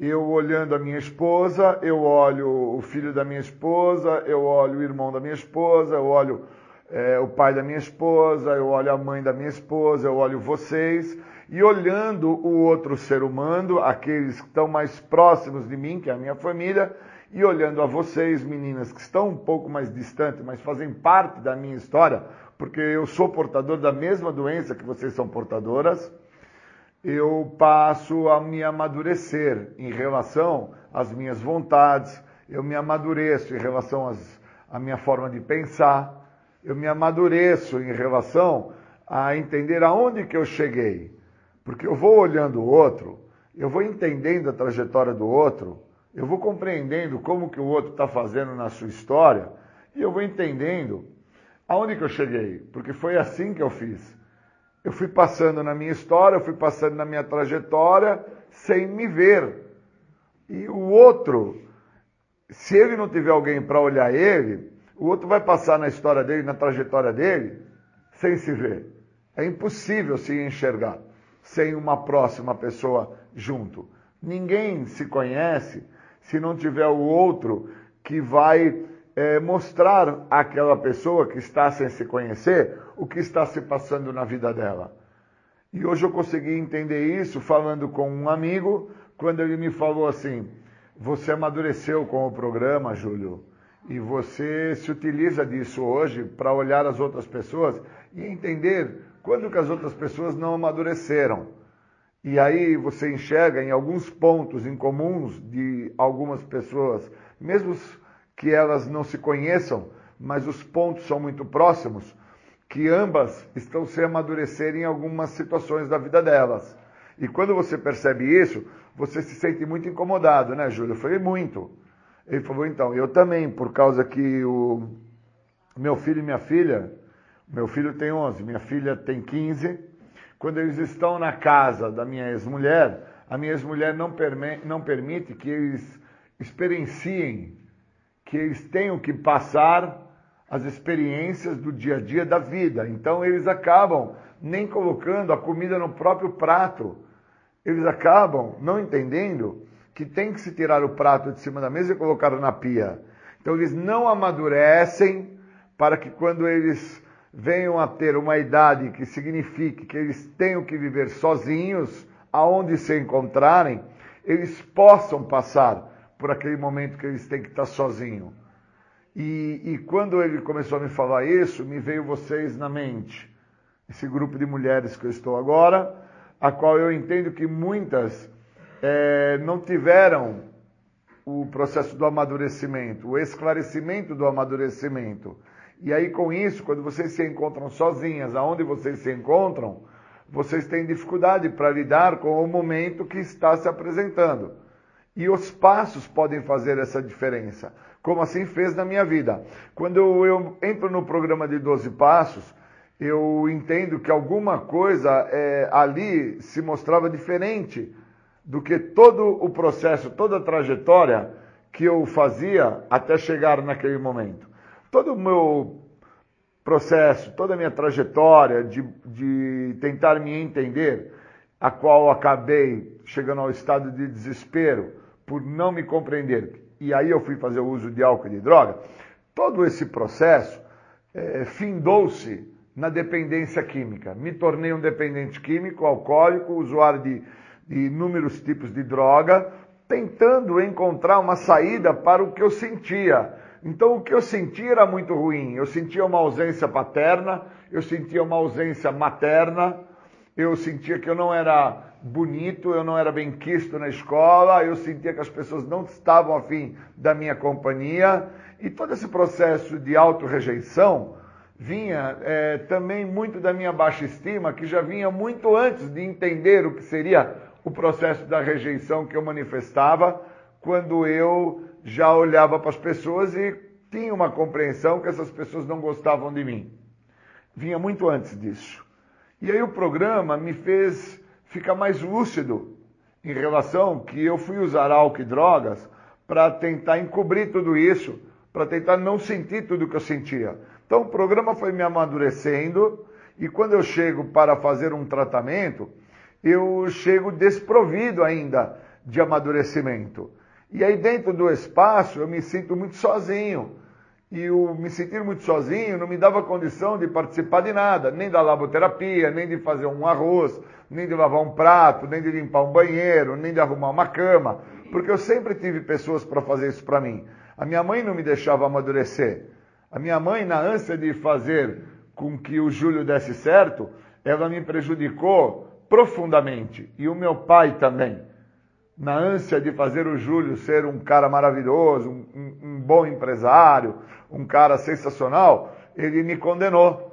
eu olhando a minha esposa, eu olho o filho da minha esposa, eu olho o irmão da minha esposa, eu olho é, o pai da minha esposa, eu olho a mãe da minha esposa, eu olho vocês, e olhando o outro ser humano, aqueles que estão mais próximos de mim, que é a minha família, e olhando a vocês, meninas, que estão um pouco mais distantes, mas fazem parte da minha história, porque eu sou portador da mesma doença que vocês são portadoras, eu passo a me amadurecer em relação às minhas vontades, eu me amadureço em relação às, à minha forma de pensar, eu me amadureço em relação a entender aonde que eu cheguei. Porque eu vou olhando o outro, eu vou entendendo a trajetória do outro, eu vou compreendendo como que o outro está fazendo na sua história, e eu vou entendendo aonde que eu cheguei, porque foi assim que eu fiz. Eu fui passando na minha história, eu fui passando na minha trajetória, sem me ver. E o outro, se ele não tiver alguém para olhar ele, o outro vai passar na história dele, na trajetória dele, sem se ver. É impossível se enxergar sem uma próxima pessoa junto. Ninguém se conhece se não tiver o outro que vai é, mostrar àquela pessoa que está sem se conhecer o que está se passando na vida dela. E hoje eu consegui entender isso falando com um amigo, quando ele me falou assim: Você amadureceu com o programa, Júlio. E você se utiliza disso hoje para olhar as outras pessoas e entender quando que as outras pessoas não amadureceram. E aí você enxerga em alguns pontos em comuns de algumas pessoas, mesmo que elas não se conheçam, mas os pontos são muito próximos, que ambas estão se amadurecer em algumas situações da vida delas. E quando você percebe isso, você se sente muito incomodado, né, Júlio? Eu falei, muito. Ele falou, então, eu também, por causa que o meu filho e minha filha, meu filho tem 11, minha filha tem 15, quando eles estão na casa da minha ex-mulher, a minha ex-mulher não, não permite que eles experienciem, que eles tenham que passar as experiências do dia a dia da vida. Então eles acabam nem colocando a comida no próprio prato. Eles acabam não entendendo que tem que se tirar o prato de cima da mesa e colocar na pia. Então eles não amadurecem para que quando eles venham a ter uma idade que signifique que eles tenham que viver sozinhos, aonde se encontrarem, eles possam passar por aquele momento que eles têm que estar sozinhos. E, e quando ele começou a me falar isso, me veio vocês na mente. Esse grupo de mulheres que eu estou agora, a qual eu entendo que muitas eh, não tiveram o processo do amadurecimento, o esclarecimento do amadurecimento. E aí, com isso, quando vocês se encontram sozinhas, aonde vocês se encontram, vocês têm dificuldade para lidar com o momento que está se apresentando. E os passos podem fazer essa diferença, como assim fez na minha vida. Quando eu entro no programa de 12 Passos, eu entendo que alguma coisa é, ali se mostrava diferente do que todo o processo, toda a trajetória que eu fazia até chegar naquele momento. Todo o meu processo, toda a minha trajetória de, de tentar me entender, a qual acabei chegando ao estado de desespero por não me compreender, e aí eu fui fazer o uso de álcool e de droga, todo esse processo eh, findou-se na dependência química. Me tornei um dependente químico, alcoólico, usuário de, de inúmeros tipos de droga, tentando encontrar uma saída para o que eu sentia. Então, o que eu sentia era muito ruim. Eu sentia uma ausência paterna, eu sentia uma ausência materna, eu sentia que eu não era bonito, eu não era bem quisto na escola, eu sentia que as pessoas não estavam afim da minha companhia. E todo esse processo de auto-rejeição vinha é, também muito da minha baixa estima, que já vinha muito antes de entender o que seria o processo da rejeição que eu manifestava, quando eu já olhava para as pessoas e tinha uma compreensão que essas pessoas não gostavam de mim. Vinha muito antes disso. E aí o programa me fez ficar mais lúcido em relação que eu fui usar álcool e drogas para tentar encobrir tudo isso, para tentar não sentir tudo que eu sentia. Então o programa foi me amadurecendo e quando eu chego para fazer um tratamento, eu chego desprovido ainda de amadurecimento. E aí dentro do espaço eu me sinto muito sozinho. E o me sentir muito sozinho não me dava condição de participar de nada, nem da laboterapia, nem de fazer um arroz, nem de lavar um prato, nem de limpar um banheiro, nem de arrumar uma cama, porque eu sempre tive pessoas para fazer isso para mim. A minha mãe não me deixava amadurecer. A minha mãe, na ânsia de fazer com que o Júlio desse certo, ela me prejudicou profundamente. E o meu pai também. Na ânsia de fazer o Júlio ser um cara maravilhoso, um, um, um bom empresário, um cara sensacional, ele me condenou.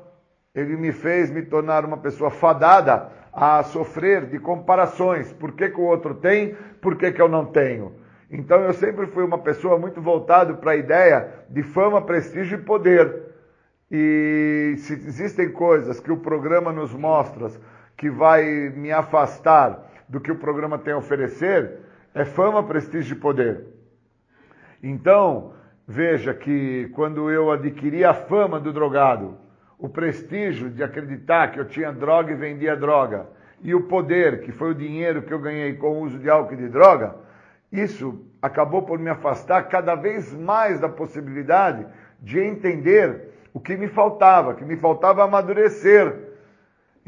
Ele me fez me tornar uma pessoa fadada a sofrer de comparações. Por que, que o outro tem, por que, que eu não tenho? Então eu sempre fui uma pessoa muito voltado para a ideia de fama, prestígio e poder. E se existem coisas que o programa nos mostra que vai me afastar do que o programa tem a oferecer, é fama, prestígio e poder. Então, veja que quando eu adquiri a fama do drogado, o prestígio de acreditar que eu tinha droga e vendia droga, e o poder, que foi o dinheiro que eu ganhei com o uso de álcool e de droga, isso acabou por me afastar cada vez mais da possibilidade de entender o que me faltava, que me faltava amadurecer.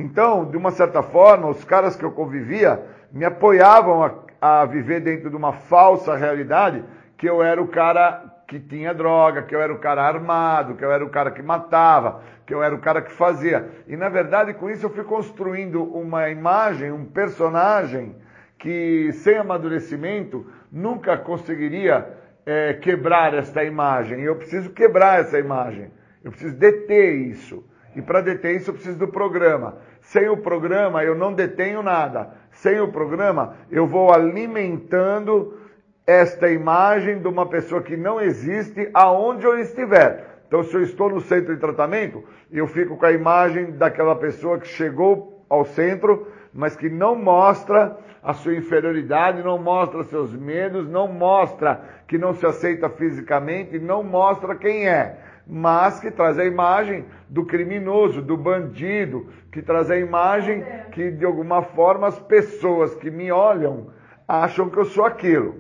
Então, de uma certa forma, os caras que eu convivia me apoiavam a, a viver dentro de uma falsa realidade que eu era o cara que tinha droga, que eu era o cara armado, que eu era o cara que matava, que eu era o cara que fazia. E na verdade, com isso eu fui construindo uma imagem, um personagem que sem amadurecimento nunca conseguiria é, quebrar esta imagem. Eu preciso quebrar essa imagem. Eu preciso deter isso. E para deter isso eu preciso do programa. Sem o programa eu não detenho nada. Sem o programa eu vou alimentando esta imagem de uma pessoa que não existe aonde eu estiver. Então, se eu estou no centro de tratamento, eu fico com a imagem daquela pessoa que chegou ao centro, mas que não mostra a sua inferioridade, não mostra seus medos, não mostra que não se aceita fisicamente, não mostra quem é, mas que traz a imagem do criminoso, do bandido, que traz a imagem que de alguma forma as pessoas que me olham acham que eu sou aquilo.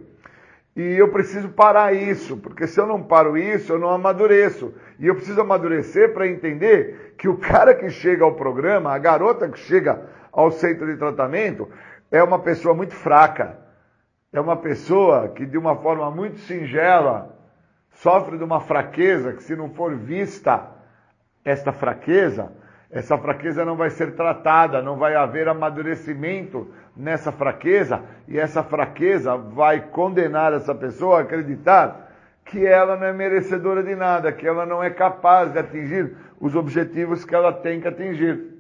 E eu preciso parar isso, porque se eu não paro isso, eu não amadureço. E eu preciso amadurecer para entender que o cara que chega ao programa, a garota que chega ao centro de tratamento, é uma pessoa muito fraca. É uma pessoa que, de uma forma muito singela, sofre de uma fraqueza que, se não for vista esta fraqueza, essa fraqueza não vai ser tratada, não vai haver amadurecimento nessa fraqueza, e essa fraqueza vai condenar essa pessoa a acreditar que ela não é merecedora de nada, que ela não é capaz de atingir os objetivos que ela tem que atingir.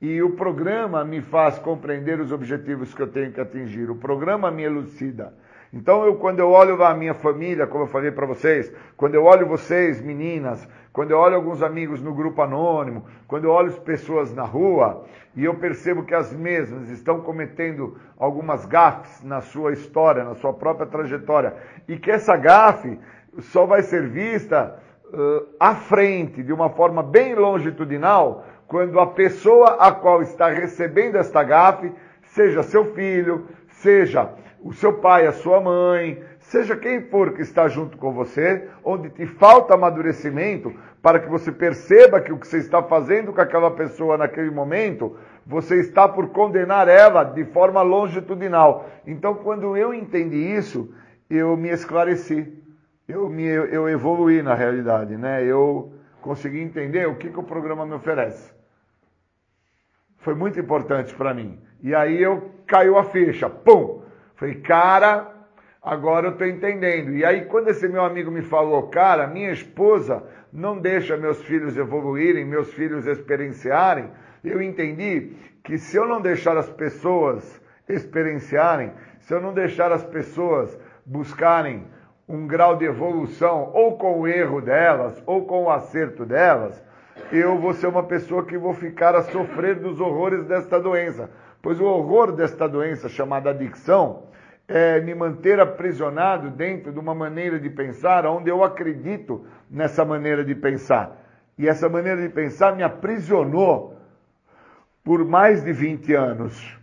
E o programa me faz compreender os objetivos que eu tenho que atingir. O programa me elucida. Então, eu, quando eu olho a minha família, como eu falei para vocês, quando eu olho vocês, meninas, quando eu olho alguns amigos no grupo anônimo, quando eu olho as pessoas na rua e eu percebo que as mesmas estão cometendo algumas gafes na sua história, na sua própria trajetória, e que essa gafe só vai ser vista uh, à frente, de uma forma bem longitudinal, quando a pessoa a qual está recebendo esta gafe, seja seu filho, seja o seu pai, a sua mãe, seja quem for que está junto com você, onde te falta amadurecimento, para que você perceba que o que você está fazendo com aquela pessoa naquele momento, você está por condenar ela de forma longitudinal. Então, quando eu entendi isso, eu me esclareci, eu, me, eu evoluí na realidade, né? Eu consegui entender o que, que o programa me oferece. Foi muito importante para mim. E aí eu caiu a ficha, pum! Falei, cara, agora eu estou entendendo. E aí, quando esse meu amigo me falou, cara, minha esposa não deixa meus filhos evoluírem, meus filhos experienciarem, eu entendi que se eu não deixar as pessoas experienciarem, se eu não deixar as pessoas buscarem um grau de evolução, ou com o erro delas, ou com o acerto delas, eu vou ser uma pessoa que vou ficar a sofrer dos horrores desta doença. Pois o horror desta doença chamada adicção é me manter aprisionado dentro de uma maneira de pensar onde eu acredito nessa maneira de pensar. E essa maneira de pensar me aprisionou por mais de 20 anos.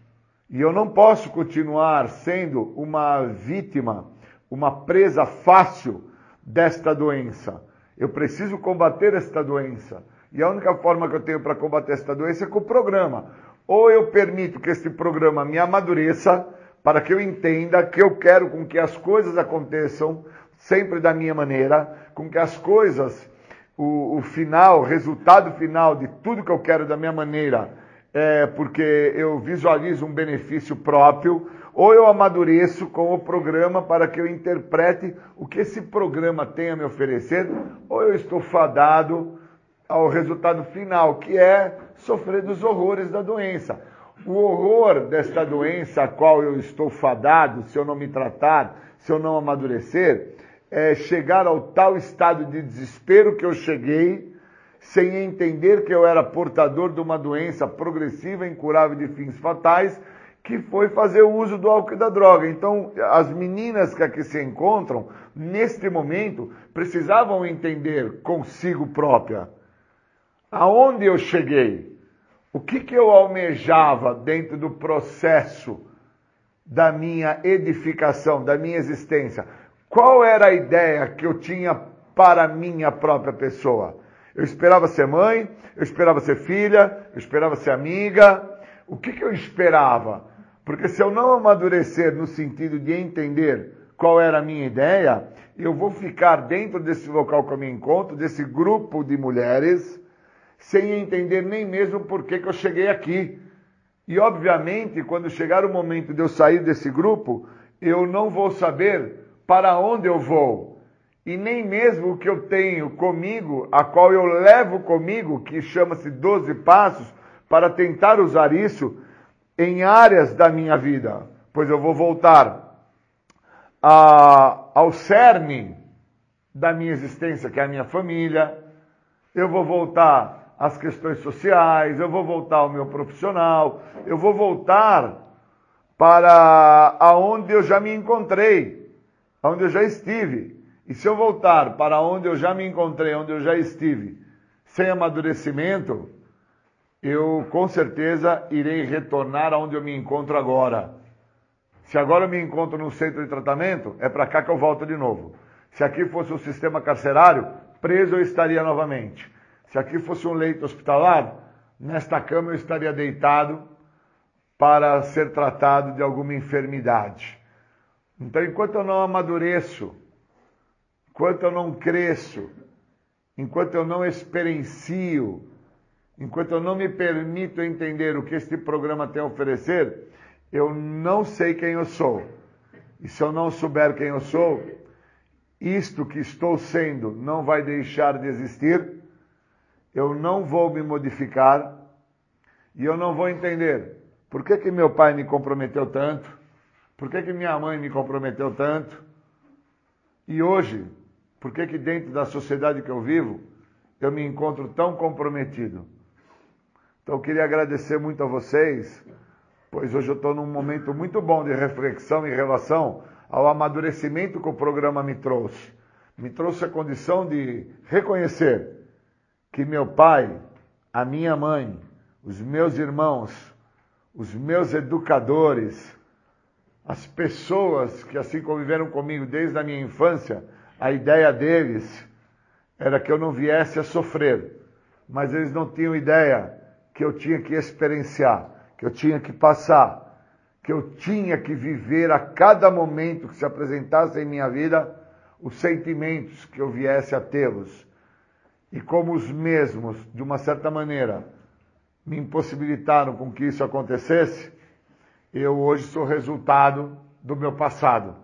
E eu não posso continuar sendo uma vítima, uma presa fácil desta doença. Eu preciso combater esta doença. E a única forma que eu tenho para combater esta doença é com o programa. Ou eu permito que este programa me amadureça, para que eu entenda que eu quero com que as coisas aconteçam sempre da minha maneira, com que as coisas, o, o final, o resultado final de tudo que eu quero da minha maneira, é porque eu visualizo um benefício próprio, ou eu amadureço com o programa para que eu interprete o que esse programa tem a me oferecer, ou eu estou fadado ao resultado final, que é sofrer dos horrores da doença. O horror desta doença a qual eu estou fadado, se eu não me tratar, se eu não amadurecer, é chegar ao tal estado de desespero que eu cheguei, sem entender que eu era portador de uma doença progressiva, incurável de fins fatais, que foi fazer o uso do álcool e da droga. Então, as meninas que aqui se encontram, neste momento, precisavam entender consigo própria aonde eu cheguei, o que, que eu almejava dentro do processo da minha edificação, da minha existência, qual era a ideia que eu tinha para a minha própria pessoa. Eu esperava ser mãe, eu esperava ser filha, eu esperava ser amiga. O que, que eu esperava? Porque se eu não amadurecer no sentido de entender qual era a minha ideia, eu vou ficar dentro desse local que eu me encontro, desse grupo de mulheres, sem entender nem mesmo por que, que eu cheguei aqui. E obviamente, quando chegar o momento de eu sair desse grupo, eu não vou saber para onde eu vou. E nem mesmo o que eu tenho comigo, a qual eu levo comigo, que chama-se 12 passos, para tentar usar isso em áreas da minha vida. Pois eu vou voltar a, ao cerne da minha existência, que é a minha família. Eu vou voltar às questões sociais, eu vou voltar ao meu profissional, eu vou voltar para aonde eu já me encontrei, aonde eu já estive. E se eu voltar para onde eu já me encontrei, onde eu já estive, sem amadurecimento, eu com certeza irei retornar aonde eu me encontro agora. Se agora eu me encontro no centro de tratamento, é para cá que eu volto de novo. Se aqui fosse um sistema carcerário, preso eu estaria novamente. Se aqui fosse um leito hospitalar, nesta cama eu estaria deitado para ser tratado de alguma enfermidade. Então, enquanto eu não amadureço, enquanto eu não cresço, enquanto eu não experiencio, enquanto eu não me permito entender o que este programa tem a oferecer, eu não sei quem eu sou. E se eu não souber quem eu sou, isto que estou sendo não vai deixar de existir, eu não vou me modificar e eu não vou entender por que, que meu pai me comprometeu tanto, por que, que minha mãe me comprometeu tanto, e hoje, por que, que dentro da sociedade que eu vivo, eu me encontro tão comprometido. Então eu queria agradecer muito a vocês, pois hoje eu estou num momento muito bom de reflexão em relação ao amadurecimento que o programa me trouxe. Me trouxe a condição de reconhecer que meu pai, a minha mãe, os meus irmãos, os meus educadores, as pessoas que assim conviveram comigo desde a minha infância, a ideia deles era que eu não viesse a sofrer, mas eles não tinham ideia que eu tinha que experienciar, que eu tinha que passar, que eu tinha que viver a cada momento que se apresentasse em minha vida os sentimentos que eu viesse a tê-los. E como os mesmos, de uma certa maneira, me impossibilitaram com que isso acontecesse, eu hoje sou resultado do meu passado.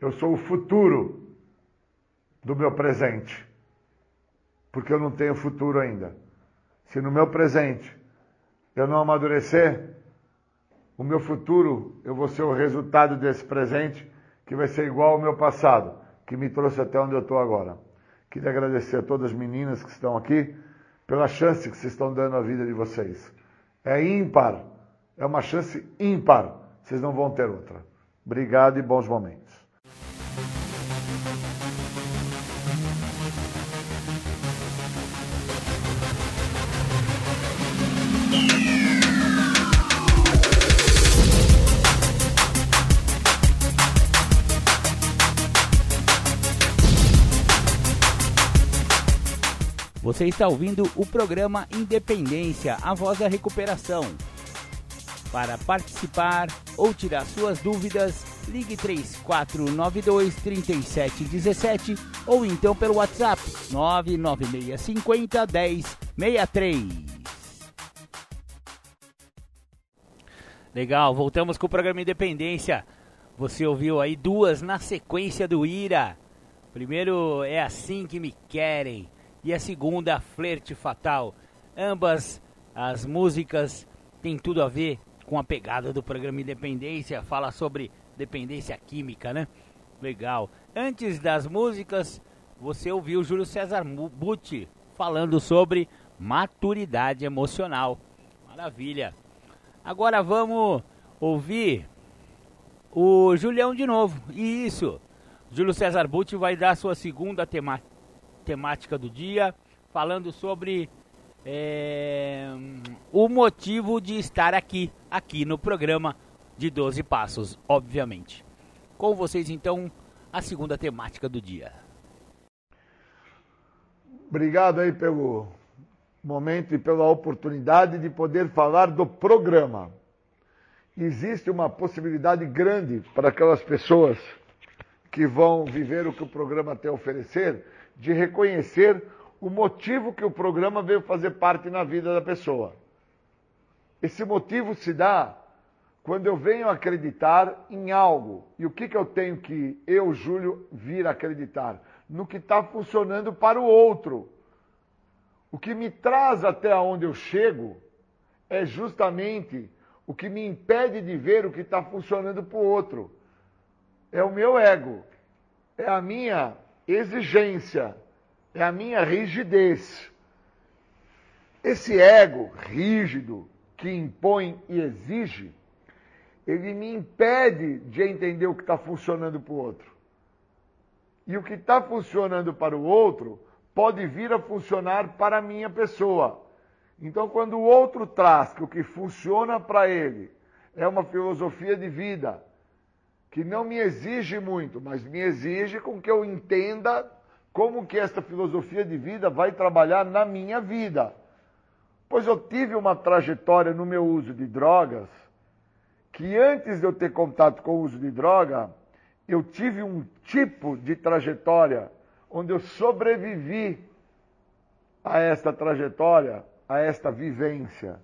Eu sou o futuro do meu presente. Porque eu não tenho futuro ainda. Se no meu presente eu não amadurecer, o meu futuro, eu vou ser o resultado desse presente, que vai ser igual ao meu passado, que me trouxe até onde eu estou agora. Queria agradecer a todas as meninas que estão aqui pela chance que vocês estão dando à vida de vocês. É ímpar, é uma chance ímpar. Vocês não vão ter outra. Obrigado e bons momentos. Você está ouvindo o programa Independência, a voz da recuperação. Para participar ou tirar suas dúvidas, ligue 3492 3717 ou então pelo WhatsApp 99650 1063. Legal, voltamos com o programa Independência. Você ouviu aí duas na sequência do Ira. Primeiro é assim que me querem e a segunda Flerte Fatal. Ambas as músicas têm tudo a ver com a pegada do programa Independência, fala sobre dependência química, né? Legal. Antes das músicas, você ouviu Júlio César Butti falando sobre maturidade emocional. Maravilha. Agora vamos ouvir o Julião de novo. Isso. Júlio César Butti vai dar sua segunda temática temática do dia, falando sobre é, o motivo de estar aqui, aqui no programa de 12 Passos, obviamente. Com vocês, então, a segunda temática do dia. Obrigado aí pelo momento e pela oportunidade de poder falar do programa. Existe uma possibilidade grande para aquelas pessoas que vão viver o que o programa tem a oferecer, de reconhecer o motivo que o programa veio fazer parte na vida da pessoa. Esse motivo se dá quando eu venho acreditar em algo. E o que, que eu tenho que, eu, Júlio, vir acreditar? No que está funcionando para o outro. O que me traz até onde eu chego é justamente o que me impede de ver o que está funcionando para o outro. É o meu ego, é a minha exigência, é a minha rigidez. Esse ego rígido que impõe e exige, ele me impede de entender o que está funcionando para o outro. E o que está funcionando para o outro pode vir a funcionar para a minha pessoa. Então, quando o outro traz que o que funciona para ele é uma filosofia de vida, que não me exige muito, mas me exige com que eu entenda como que esta filosofia de vida vai trabalhar na minha vida. Pois eu tive uma trajetória no meu uso de drogas, que antes de eu ter contato com o uso de droga, eu tive um tipo de trajetória onde eu sobrevivi a esta trajetória, a esta vivência.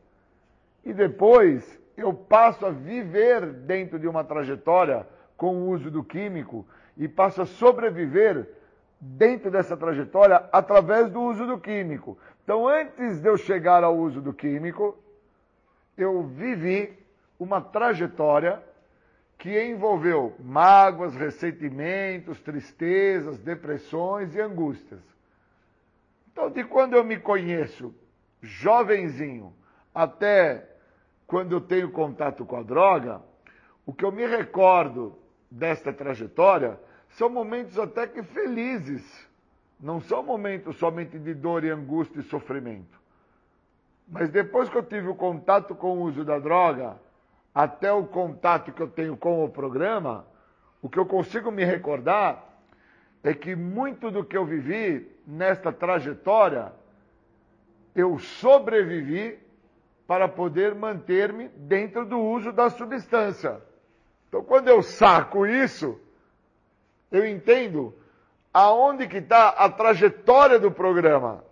E depois eu passo a viver dentro de uma trajetória com o uso do químico e passo a sobreviver dentro dessa trajetória através do uso do químico. Então, antes de eu chegar ao uso do químico, eu vivi uma trajetória que envolveu mágoas, ressentimentos, tristezas, depressões e angústias. Então, de quando eu me conheço jovenzinho até quando eu tenho contato com a droga, o que eu me recordo desta trajetória são momentos até que felizes. Não são momentos somente de dor e angústia e sofrimento. Mas depois que eu tive o contato com o uso da droga, até o contato que eu tenho com o programa, o que eu consigo me recordar é que muito do que eu vivi nesta trajetória, eu sobrevivi para poder manter-me dentro do uso da substância. Então, quando eu saco isso, eu entendo aonde que está a trajetória do programa.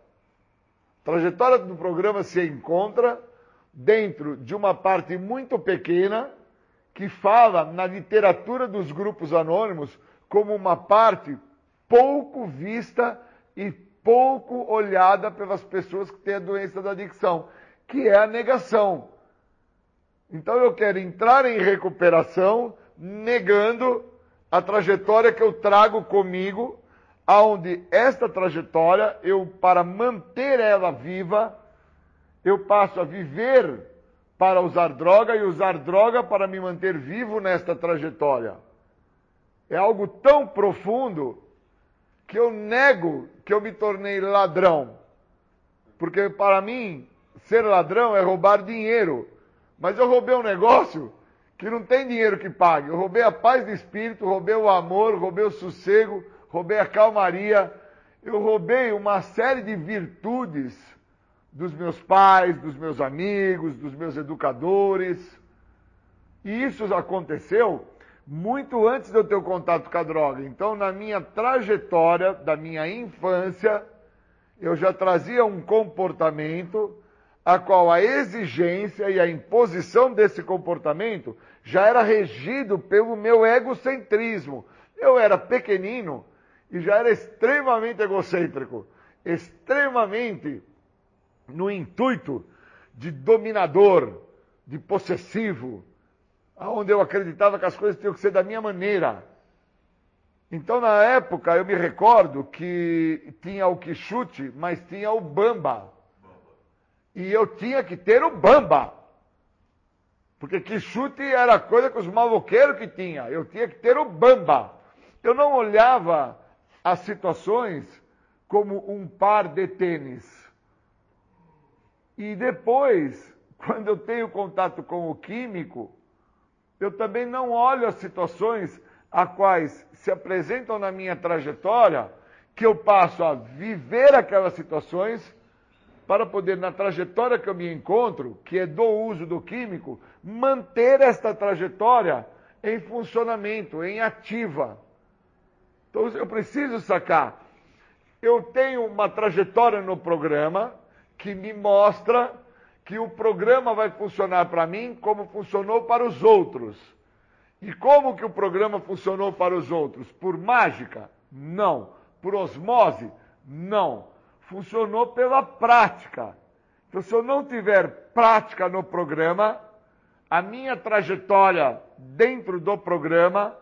A trajetória do programa se encontra dentro de uma parte muito pequena que fala na literatura dos grupos anônimos como uma parte pouco vista e pouco olhada pelas pessoas que têm a doença da adicção, que é a negação. Então eu quero entrar em recuperação negando a trajetória que eu trago comigo, aonde esta trajetória eu para manter ela viva, eu passo a viver para usar droga e usar droga para me manter vivo nesta trajetória. É algo tão profundo que eu nego que eu me tornei ladrão. Porque para mim, ser ladrão é roubar dinheiro. Mas eu roubei um negócio que não tem dinheiro que pague. Eu roubei a paz de espírito, roubei o amor, roubei o sossego, roubei a calmaria. Eu roubei uma série de virtudes dos meus pais, dos meus amigos, dos meus educadores. E isso aconteceu muito antes de eu ter o contato com a droga. Então, na minha trajetória da minha infância, eu já trazia um comportamento a qual a exigência e a imposição desse comportamento já era regido pelo meu egocentrismo. Eu era pequenino e já era extremamente egocêntrico, extremamente no intuito de dominador, de possessivo, aonde eu acreditava que as coisas tinham que ser da minha maneira. Então, na época, eu me recordo que tinha o Quixute, mas tinha o Bamba. E eu tinha que ter o bamba. Porque que chute era coisa que os maloqueiros que tinha. Eu tinha que ter o bamba. Eu não olhava as situações como um par de tênis. E depois, quando eu tenho contato com o químico, eu também não olho as situações a quais se apresentam na minha trajetória, que eu passo a viver aquelas situações para poder, na trajetória que eu me encontro, que é do uso do químico, manter esta trajetória em funcionamento, em ativa. Então eu preciso sacar. Eu tenho uma trajetória no programa que me mostra que o programa vai funcionar para mim como funcionou para os outros. E como que o programa funcionou para os outros? Por mágica? Não. Por osmose? Não. Funcionou pela prática. Então, se eu não tiver prática no programa, a minha trajetória dentro do programa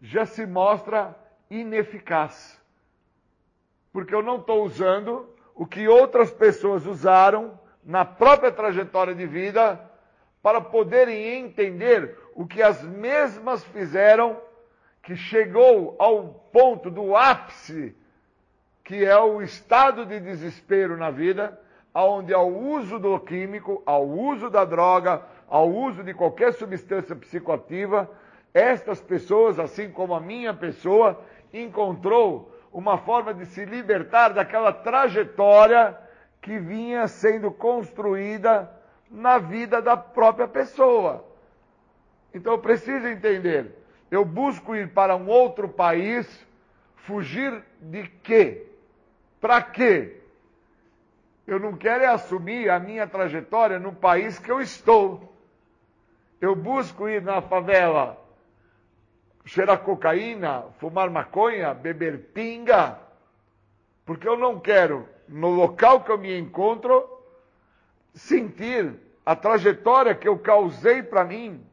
já se mostra ineficaz. Porque eu não estou usando o que outras pessoas usaram na própria trajetória de vida para poderem entender o que as mesmas fizeram que chegou ao ponto do ápice, que é o estado de desespero na vida, onde ao uso do químico, ao uso da droga, ao uso de qualquer substância psicoativa, estas pessoas, assim como a minha pessoa, encontrou uma forma de se libertar daquela trajetória que vinha sendo construída na vida da própria pessoa. Então eu preciso entender. Eu busco ir para um outro país, fugir de quê? Para quê? Eu não quero é assumir a minha trajetória no país que eu estou. Eu busco ir na favela, cheirar cocaína, fumar maconha, beber pinga, porque eu não quero, no local que eu me encontro, sentir a trajetória que eu causei para mim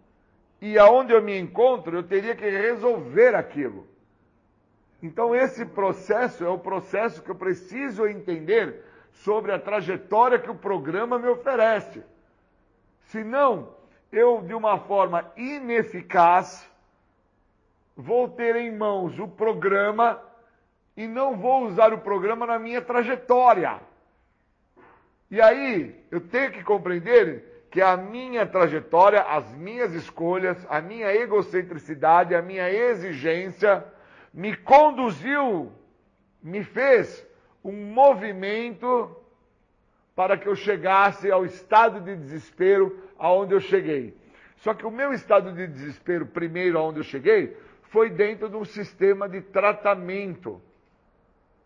e aonde eu me encontro, eu teria que resolver aquilo. Então, esse processo é o processo que eu preciso entender sobre a trajetória que o programa me oferece. Senão, eu, de uma forma ineficaz, vou ter em mãos o programa e não vou usar o programa na minha trajetória. E aí, eu tenho que compreender que a minha trajetória, as minhas escolhas, a minha egocentricidade, a minha exigência me conduziu, me fez um movimento para que eu chegasse ao estado de desespero aonde eu cheguei. Só que o meu estado de desespero, primeiro aonde eu cheguei, foi dentro de um sistema de tratamento.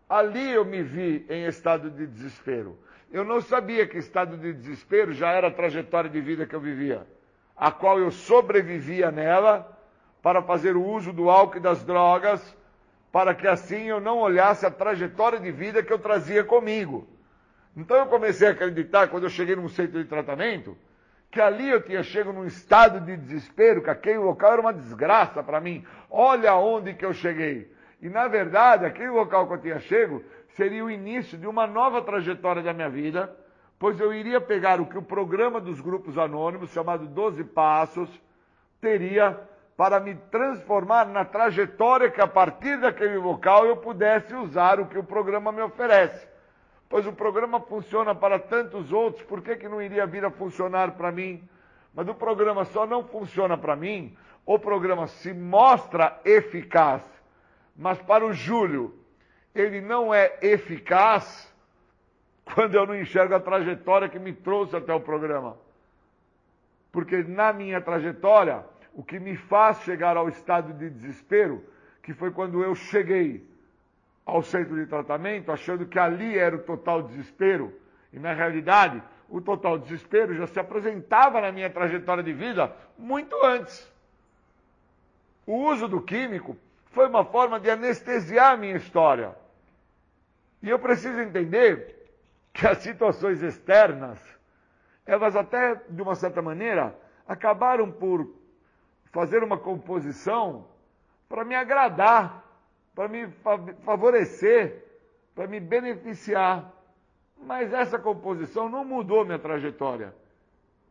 Ali eu me vi em estado de desespero. Eu não sabia que estado de desespero já era a trajetória de vida que eu vivia, a qual eu sobrevivia nela para fazer o uso do álcool e das drogas, para que assim eu não olhasse a trajetória de vida que eu trazia comigo. Então eu comecei a acreditar, quando eu cheguei num centro de tratamento, que ali eu tinha chego num estado de desespero, que aquele local era uma desgraça para mim. Olha onde que eu cheguei. E na verdade, aquele local que eu tinha chego seria o início de uma nova trajetória da minha vida, pois eu iria pegar o que o programa dos grupos anônimos, chamado 12 Passos, teria para me transformar na trajetória que a partir daquele local eu pudesse usar o que o programa me oferece. Pois o programa funciona para tantos outros, por que, que não iria vir a funcionar para mim? Mas o programa só não funciona para mim, o programa se mostra eficaz, mas para o Júlio, ele não é eficaz quando eu não enxergo a trajetória que me trouxe até o programa. Porque na minha trajetória, o que me faz chegar ao estado de desespero, que foi quando eu cheguei ao centro de tratamento, achando que ali era o total desespero, e na realidade, o total desespero já se apresentava na minha trajetória de vida muito antes. O uso do químico foi uma forma de anestesiar a minha história. E eu preciso entender que as situações externas, elas até, de uma certa maneira, acabaram por fazer uma composição para me agradar, para me favorecer, para me beneficiar. Mas essa composição não mudou minha trajetória.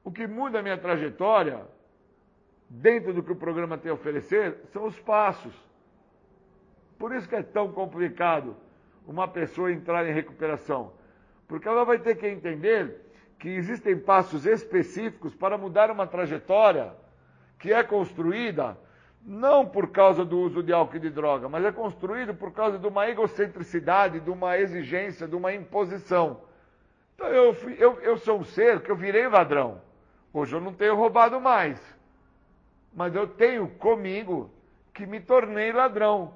O que muda a minha trajetória, dentro do que o programa tem a oferecer, são os passos. Por isso que é tão complicado uma pessoa entrar em recuperação. Porque ela vai ter que entender que existem passos específicos para mudar uma trajetória que é construída não por causa do uso de álcool e de droga, mas é construído por causa de uma egocentricidade, de uma exigência, de uma imposição. Então eu, fui, eu, eu sou um ser que eu virei ladrão. Hoje eu não tenho roubado mais. Mas eu tenho comigo que me tornei ladrão.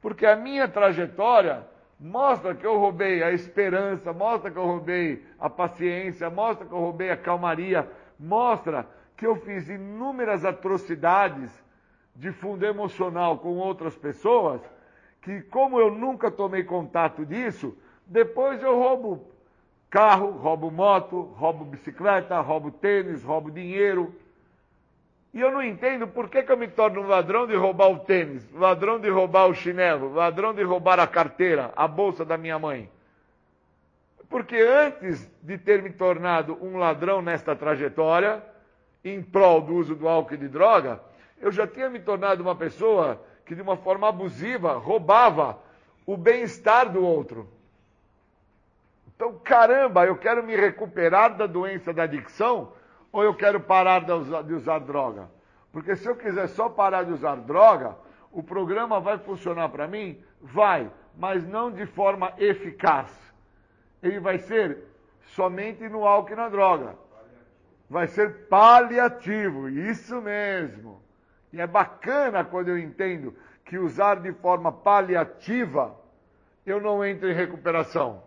Porque a minha trajetória mostra que eu roubei a esperança, mostra que eu roubei a paciência, mostra que eu roubei a calmaria, mostra que eu fiz inúmeras atrocidades de fundo emocional com outras pessoas, que como eu nunca tomei contato disso, depois eu roubo carro, roubo moto, roubo bicicleta, roubo tênis, roubo dinheiro. E eu não entendo por que, que eu me torno um ladrão de roubar o tênis, ladrão de roubar o chinelo, ladrão de roubar a carteira, a bolsa da minha mãe. Porque antes de ter me tornado um ladrão nesta trajetória, em prol do uso do álcool e de droga, eu já tinha me tornado uma pessoa que, de uma forma abusiva, roubava o bem-estar do outro. Então, caramba, eu quero me recuperar da doença da adicção ou eu quero parar de usar, de usar droga? Porque se eu quiser só parar de usar droga, o programa vai funcionar para mim? Vai, mas não de forma eficaz. Ele vai ser somente no álcool e na droga. Vai ser paliativo, isso mesmo. E é bacana quando eu entendo que usar de forma paliativa, eu não entro em recuperação.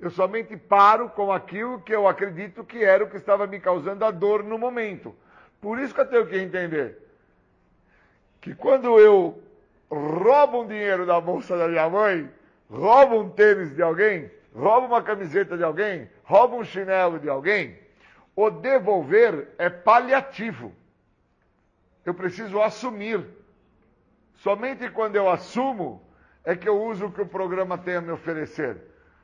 Eu somente paro com aquilo que eu acredito que era o que estava me causando a dor no momento. Por isso que eu tenho que entender que quando eu roubo um dinheiro da bolsa da minha mãe, roubo um tênis de alguém, roubo uma camiseta de alguém, roubo um chinelo de alguém, o devolver é paliativo. Eu preciso assumir. Somente quando eu assumo é que eu uso o que o programa tem a me oferecer.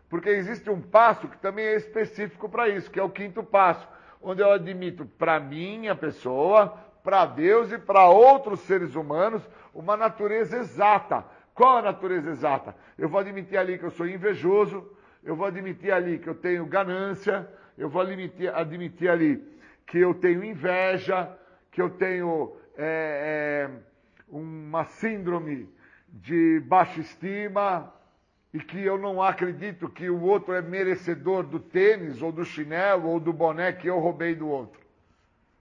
Porque existe um passo que também é específico para isso, que é o quinto passo, onde eu admito para minha pessoa, para Deus e para outros seres humanos uma natureza exata. Qual a natureza exata? Eu vou admitir ali que eu sou invejoso, eu vou admitir ali que eu tenho ganância, eu vou admitir, admitir ali que eu tenho inveja, que eu tenho é, é, uma síndrome de baixa estima e que eu não acredito que o outro é merecedor do tênis ou do chinelo ou do boné que eu roubei do outro.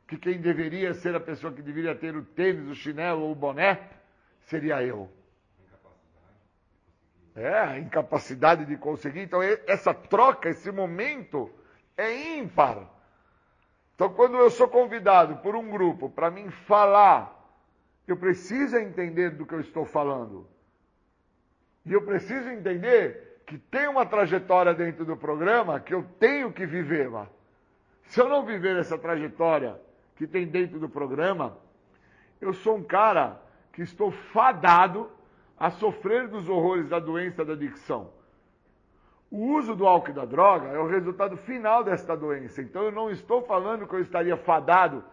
Que quem deveria ser a pessoa que deveria ter o tênis, o chinelo ou o boné seria eu. É, a incapacidade de conseguir. Então, essa troca, esse momento é ímpar. Então, quando eu sou convidado por um grupo para mim falar, eu preciso entender do que eu estou falando. E eu preciso entender que tem uma trajetória dentro do programa que eu tenho que viver lá. Se eu não viver essa trajetória que tem dentro do programa, eu sou um cara que estou fadado a sofrer dos horrores da doença da adicção. O uso do álcool e da droga é o resultado final desta doença. Então eu não estou falando que eu estaria fadado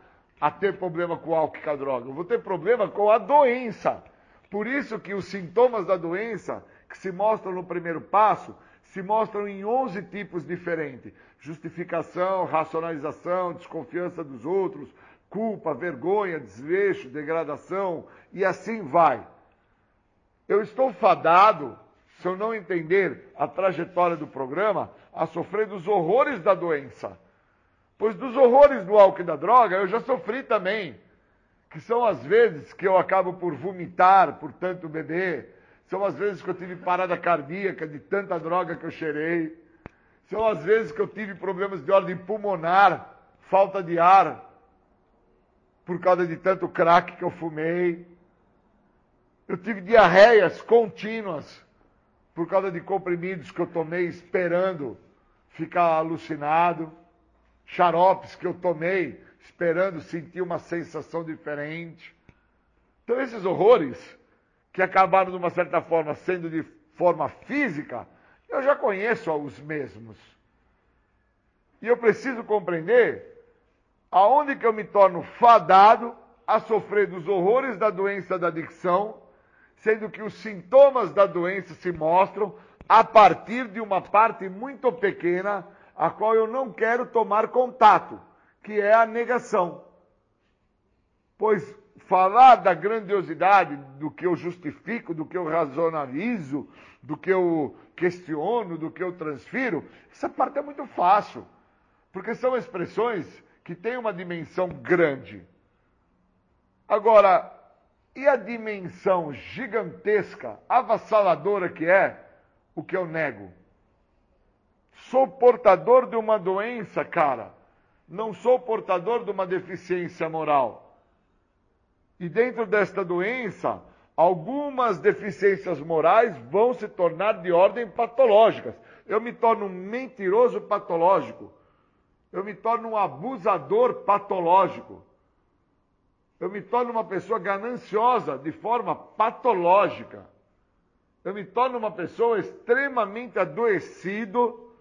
a ter problema com o álcool e com a droga. Eu vou ter problema com a doença. Por isso que os sintomas da doença que se mostram no primeiro passo se mostram em 11 tipos diferentes: justificação, racionalização, desconfiança dos outros, culpa, vergonha, desleixo, degradação e assim vai. Eu estou fadado se eu não entender a trajetória do programa, a sofrer dos horrores da doença. Pois dos horrores do álcool e da droga eu já sofri também. Que são as vezes que eu acabo por vomitar por tanto beber. São as vezes que eu tive parada cardíaca de tanta droga que eu cheirei. São as vezes que eu tive problemas de ordem pulmonar, falta de ar, por causa de tanto crack que eu fumei. Eu tive diarreias contínuas por causa de comprimidos que eu tomei esperando ficar alucinado, xaropes que eu tomei esperando sentir uma sensação diferente. Então, esses horrores, que acabaram de uma certa forma sendo de forma física, eu já conheço os mesmos. E eu preciso compreender aonde que eu me torno fadado a sofrer dos horrores da doença da adicção sendo que os sintomas da doença se mostram a partir de uma parte muito pequena, a qual eu não quero tomar contato, que é a negação. Pois falar da grandiosidade do que eu justifico, do que eu razonalizo, do que eu questiono, do que eu transfiro, essa parte é muito fácil, porque são expressões que têm uma dimensão grande. Agora, e a dimensão gigantesca, avassaladora que é, o que eu nego. Sou portador de uma doença, cara. Não sou portador de uma deficiência moral. E dentro desta doença, algumas deficiências morais vão se tornar de ordem patológicas. Eu me torno um mentiroso patológico. Eu me torno um abusador patológico. Eu me torno uma pessoa gananciosa de forma patológica. Eu me torno uma pessoa extremamente adoecido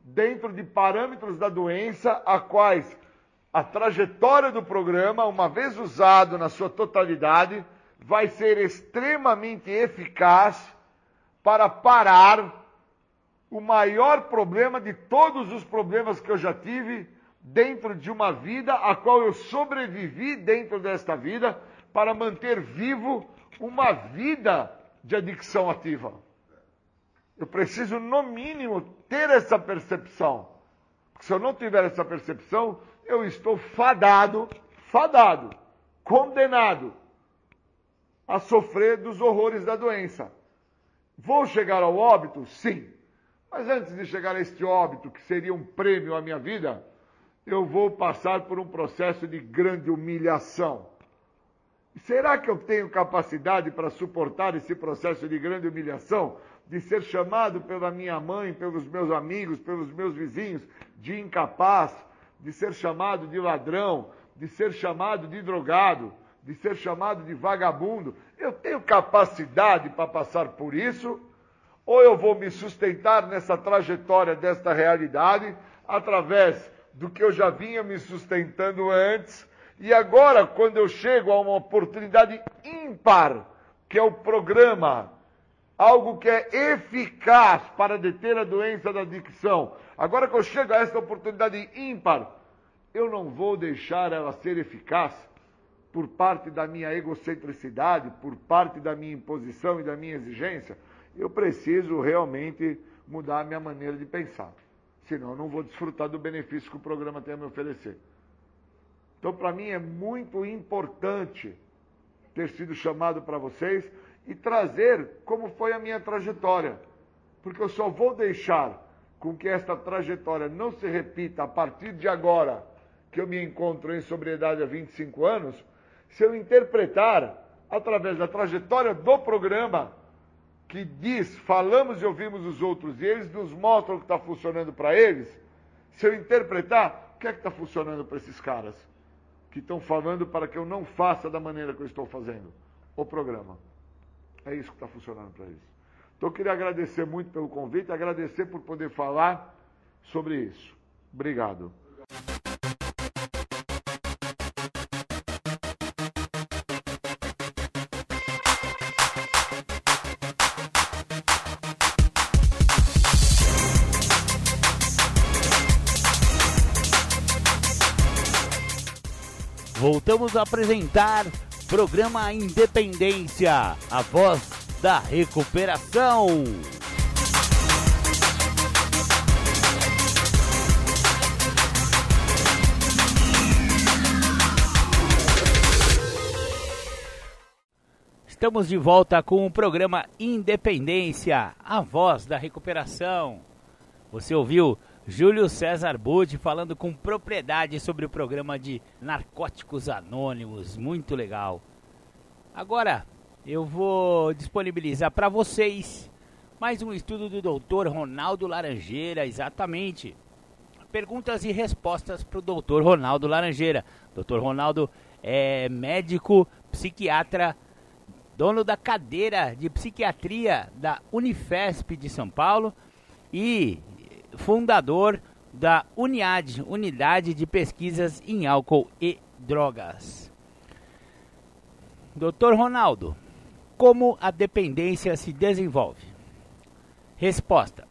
dentro de parâmetros da doença, a quais a trajetória do programa, uma vez usado na sua totalidade, vai ser extremamente eficaz para parar o maior problema de todos os problemas que eu já tive dentro de uma vida a qual eu sobrevivi dentro desta vida para manter vivo uma vida de adicção ativa. Eu preciso, no mínimo, ter essa percepção. Porque se eu não tiver essa percepção, eu estou fadado, fadado, condenado a sofrer dos horrores da doença. Vou chegar ao óbito? Sim. Mas antes de chegar a este óbito, que seria um prêmio à minha vida, eu vou passar por um processo de grande humilhação. Será que eu tenho capacidade para suportar esse processo de grande humilhação? De ser chamado pela minha mãe, pelos meus amigos, pelos meus vizinhos de incapaz, de ser chamado de ladrão, de ser chamado de drogado, de ser chamado de vagabundo. Eu tenho capacidade para passar por isso? Ou eu vou me sustentar nessa trajetória desta realidade através do que eu já vinha me sustentando antes. E agora, quando eu chego a uma oportunidade ímpar, que é o programa, algo que é eficaz para deter a doença da adicção, agora que eu chego a essa oportunidade ímpar, eu não vou deixar ela ser eficaz por parte da minha egocentricidade, por parte da minha imposição e da minha exigência. Eu preciso realmente mudar a minha maneira de pensar senão eu não vou desfrutar do benefício que o programa tem a me oferecer. Então, para mim, é muito importante ter sido chamado para vocês e trazer como foi a minha trajetória. Porque eu só vou deixar com que esta trajetória não se repita a partir de agora, que eu me encontro em sobriedade há 25 anos, se eu interpretar, através da trajetória do programa, que diz, falamos e ouvimos os outros, e eles nos mostram o que está funcionando para eles, se eu interpretar, o que é que está funcionando para esses caras? Que estão falando para que eu não faça da maneira que eu estou fazendo o programa. É isso que está funcionando para eles. Então eu queria agradecer muito pelo convite, agradecer por poder falar sobre isso. Obrigado. Voltamos a apresentar programa Independência, a voz da recuperação. Estamos de volta com o programa Independência, a voz da recuperação. Você ouviu Júlio César Budi falando com propriedade sobre o programa de Narcóticos Anônimos, muito legal. Agora eu vou disponibilizar para vocês mais um estudo do Dr. Ronaldo Laranjeira, exatamente. Perguntas e respostas para o Dr. Ronaldo Laranjeira. Dr. Ronaldo é médico, psiquiatra, dono da cadeira de psiquiatria da Unifesp de São Paulo e fundador da UNIAD, Unidade de Pesquisas em Álcool e Drogas. Doutor Ronaldo, como a dependência se desenvolve? Resposta: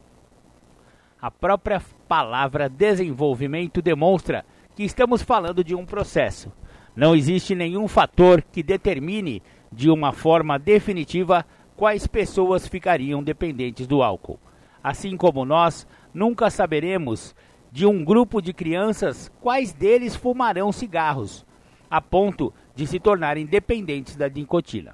A própria palavra desenvolvimento demonstra que estamos falando de um processo. Não existe nenhum fator que determine de uma forma definitiva quais pessoas ficariam dependentes do álcool. Assim como nós nunca saberemos de um grupo de crianças quais deles fumarão cigarros. a ponto de se tornarem dependentes da nicotina.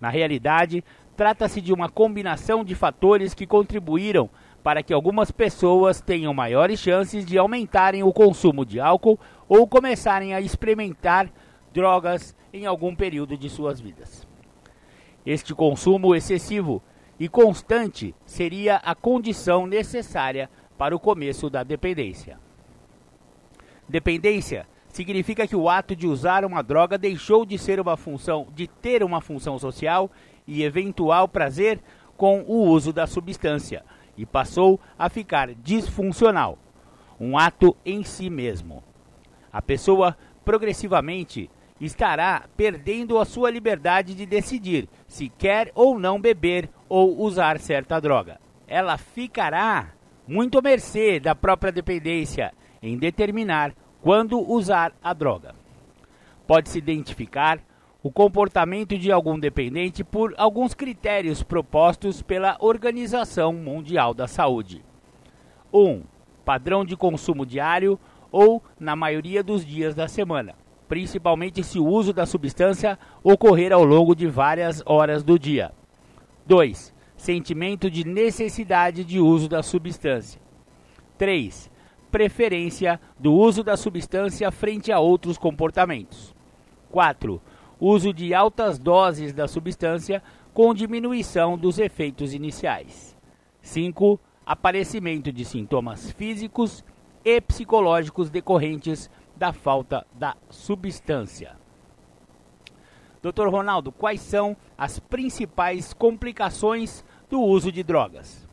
Na realidade, trata-se de uma combinação de fatores que contribuíram para que algumas pessoas tenham maiores chances de aumentarem o consumo de álcool ou começarem a experimentar drogas em algum período de suas vidas. Este consumo excessivo e constante seria a condição necessária para o começo da dependência. Dependência significa que o ato de usar uma droga deixou de ser uma função, de ter uma função social e eventual prazer com o uso da substância e passou a ficar disfuncional, um ato em si mesmo. A pessoa progressivamente estará perdendo a sua liberdade de decidir se quer ou não beber ou usar certa droga. Ela ficará muito à mercê da própria dependência em determinar quando usar a droga. Pode-se identificar o comportamento de algum dependente por alguns critérios propostos pela Organização Mundial da Saúde. 1. Um, padrão de consumo diário ou na maioria dos dias da semana, principalmente se o uso da substância ocorrer ao longo de várias horas do dia. 2. Sentimento de necessidade de uso da substância. 3. Preferência do uso da substância frente a outros comportamentos. 4. Uso de altas doses da substância com diminuição dos efeitos iniciais. 5. Aparecimento de sintomas físicos e psicológicos decorrentes da falta da substância. Dr. Ronaldo, quais são as principais complicações do uso de drogas?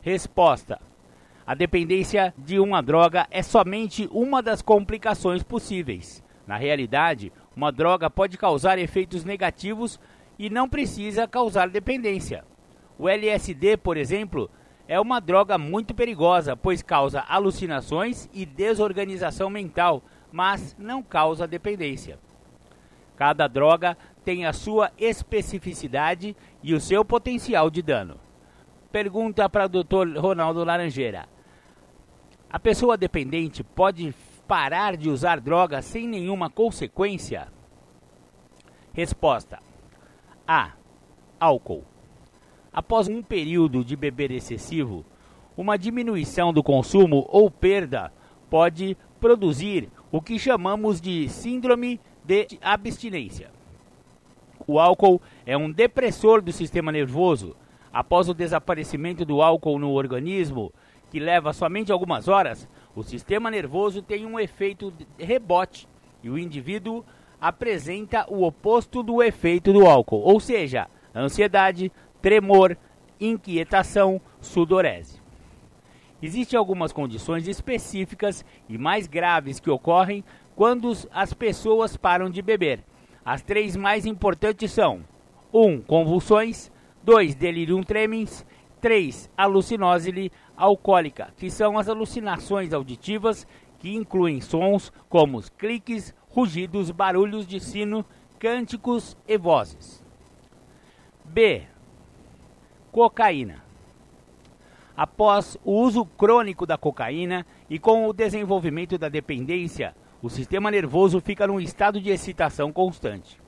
Resposta: A dependência de uma droga é somente uma das complicações possíveis. Na realidade, uma droga pode causar efeitos negativos e não precisa causar dependência. O LSD, por exemplo, é uma droga muito perigosa, pois causa alucinações e desorganização mental, mas não causa dependência. Cada droga tem a sua especificidade e o seu potencial de dano. Pergunta para o Dr. Ronaldo Laranjeira: A pessoa dependente pode parar de usar droga sem nenhuma consequência? Resposta: A. Álcool. Após um período de beber excessivo, uma diminuição do consumo ou perda pode produzir o que chamamos de síndrome de abstinência. O álcool é um depressor do sistema nervoso. Após o desaparecimento do álcool no organismo, que leva somente algumas horas, o sistema nervoso tem um efeito rebote e o indivíduo apresenta o oposto do efeito do álcool, ou seja, ansiedade, tremor, inquietação, sudorese. Existem algumas condições específicas e mais graves que ocorrem quando as pessoas param de beber. As três mais importantes são: 1. Um, convulsões, 2. delirium tremens, 3. alucinose alcoólica, que são as alucinações auditivas que incluem sons como cliques, rugidos, barulhos de sino, cânticos e vozes. B. Cocaína. Após o uso crônico da cocaína e com o desenvolvimento da dependência, o sistema nervoso fica num estado de excitação constante.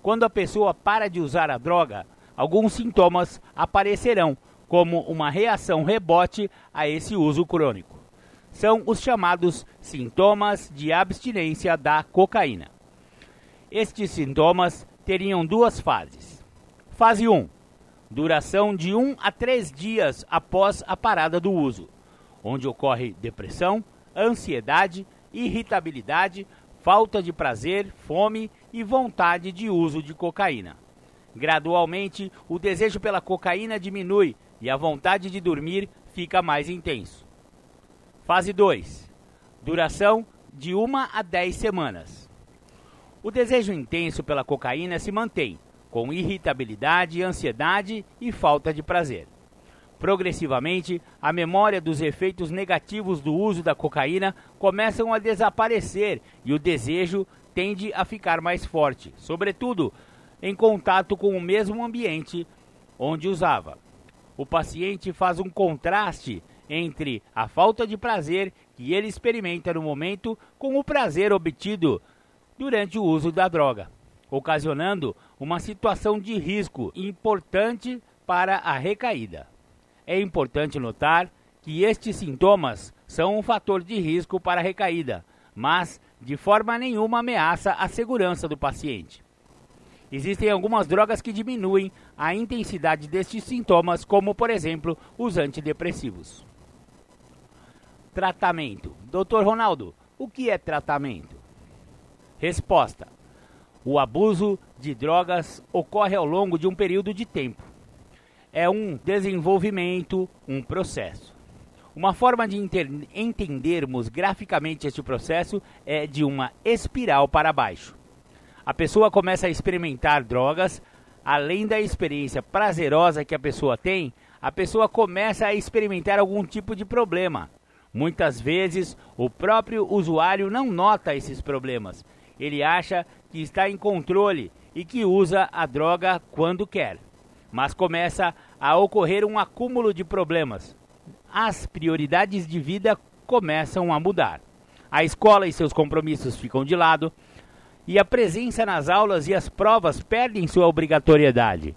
Quando a pessoa para de usar a droga, alguns sintomas aparecerão, como uma reação rebote a esse uso crônico. São os chamados sintomas de abstinência da cocaína. Estes sintomas teriam duas fases. Fase 1: duração de 1 a 3 dias após a parada do uso, onde ocorre depressão, ansiedade, irritabilidade, falta de prazer, fome e vontade de uso de cocaína. Gradualmente, o desejo pela cocaína diminui e a vontade de dormir fica mais intenso. Fase 2. Duração de 1 a 10 semanas. O desejo intenso pela cocaína se mantém, com irritabilidade, ansiedade e falta de prazer. Progressivamente, a memória dos efeitos negativos do uso da cocaína começam a desaparecer e o desejo tende a ficar mais forte, sobretudo em contato com o mesmo ambiente onde usava. O paciente faz um contraste entre a falta de prazer que ele experimenta no momento com o prazer obtido durante o uso da droga, ocasionando uma situação de risco importante para a recaída. É importante notar que estes sintomas são um fator de risco para a recaída, mas de forma nenhuma ameaça a segurança do paciente. Existem algumas drogas que diminuem a intensidade destes sintomas, como por exemplo os antidepressivos. Tratamento. Dr. Ronaldo, o que é tratamento? Resposta: O abuso de drogas ocorre ao longo de um período de tempo. É um desenvolvimento, um processo. Uma forma de entendermos graficamente este processo é de uma espiral para baixo. A pessoa começa a experimentar drogas, além da experiência prazerosa que a pessoa tem, a pessoa começa a experimentar algum tipo de problema. Muitas vezes, o próprio usuário não nota esses problemas. Ele acha que está em controle e que usa a droga quando quer. Mas começa a ocorrer um acúmulo de problemas as prioridades de vida começam a mudar. A escola e seus compromissos ficam de lado, e a presença nas aulas e as provas perdem sua obrigatoriedade.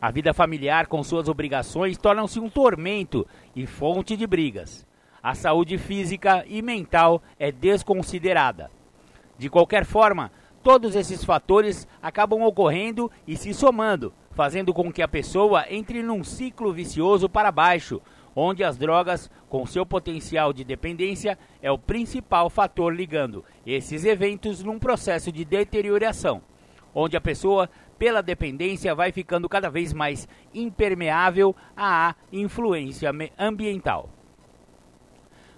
A vida familiar, com suas obrigações, torna-se um tormento e fonte de brigas. A saúde física e mental é desconsiderada. De qualquer forma, todos esses fatores acabam ocorrendo e se somando, fazendo com que a pessoa entre num ciclo vicioso para baixo, onde as drogas, com seu potencial de dependência, é o principal fator ligando esses eventos num processo de deterioração, onde a pessoa, pela dependência, vai ficando cada vez mais impermeável à influência ambiental.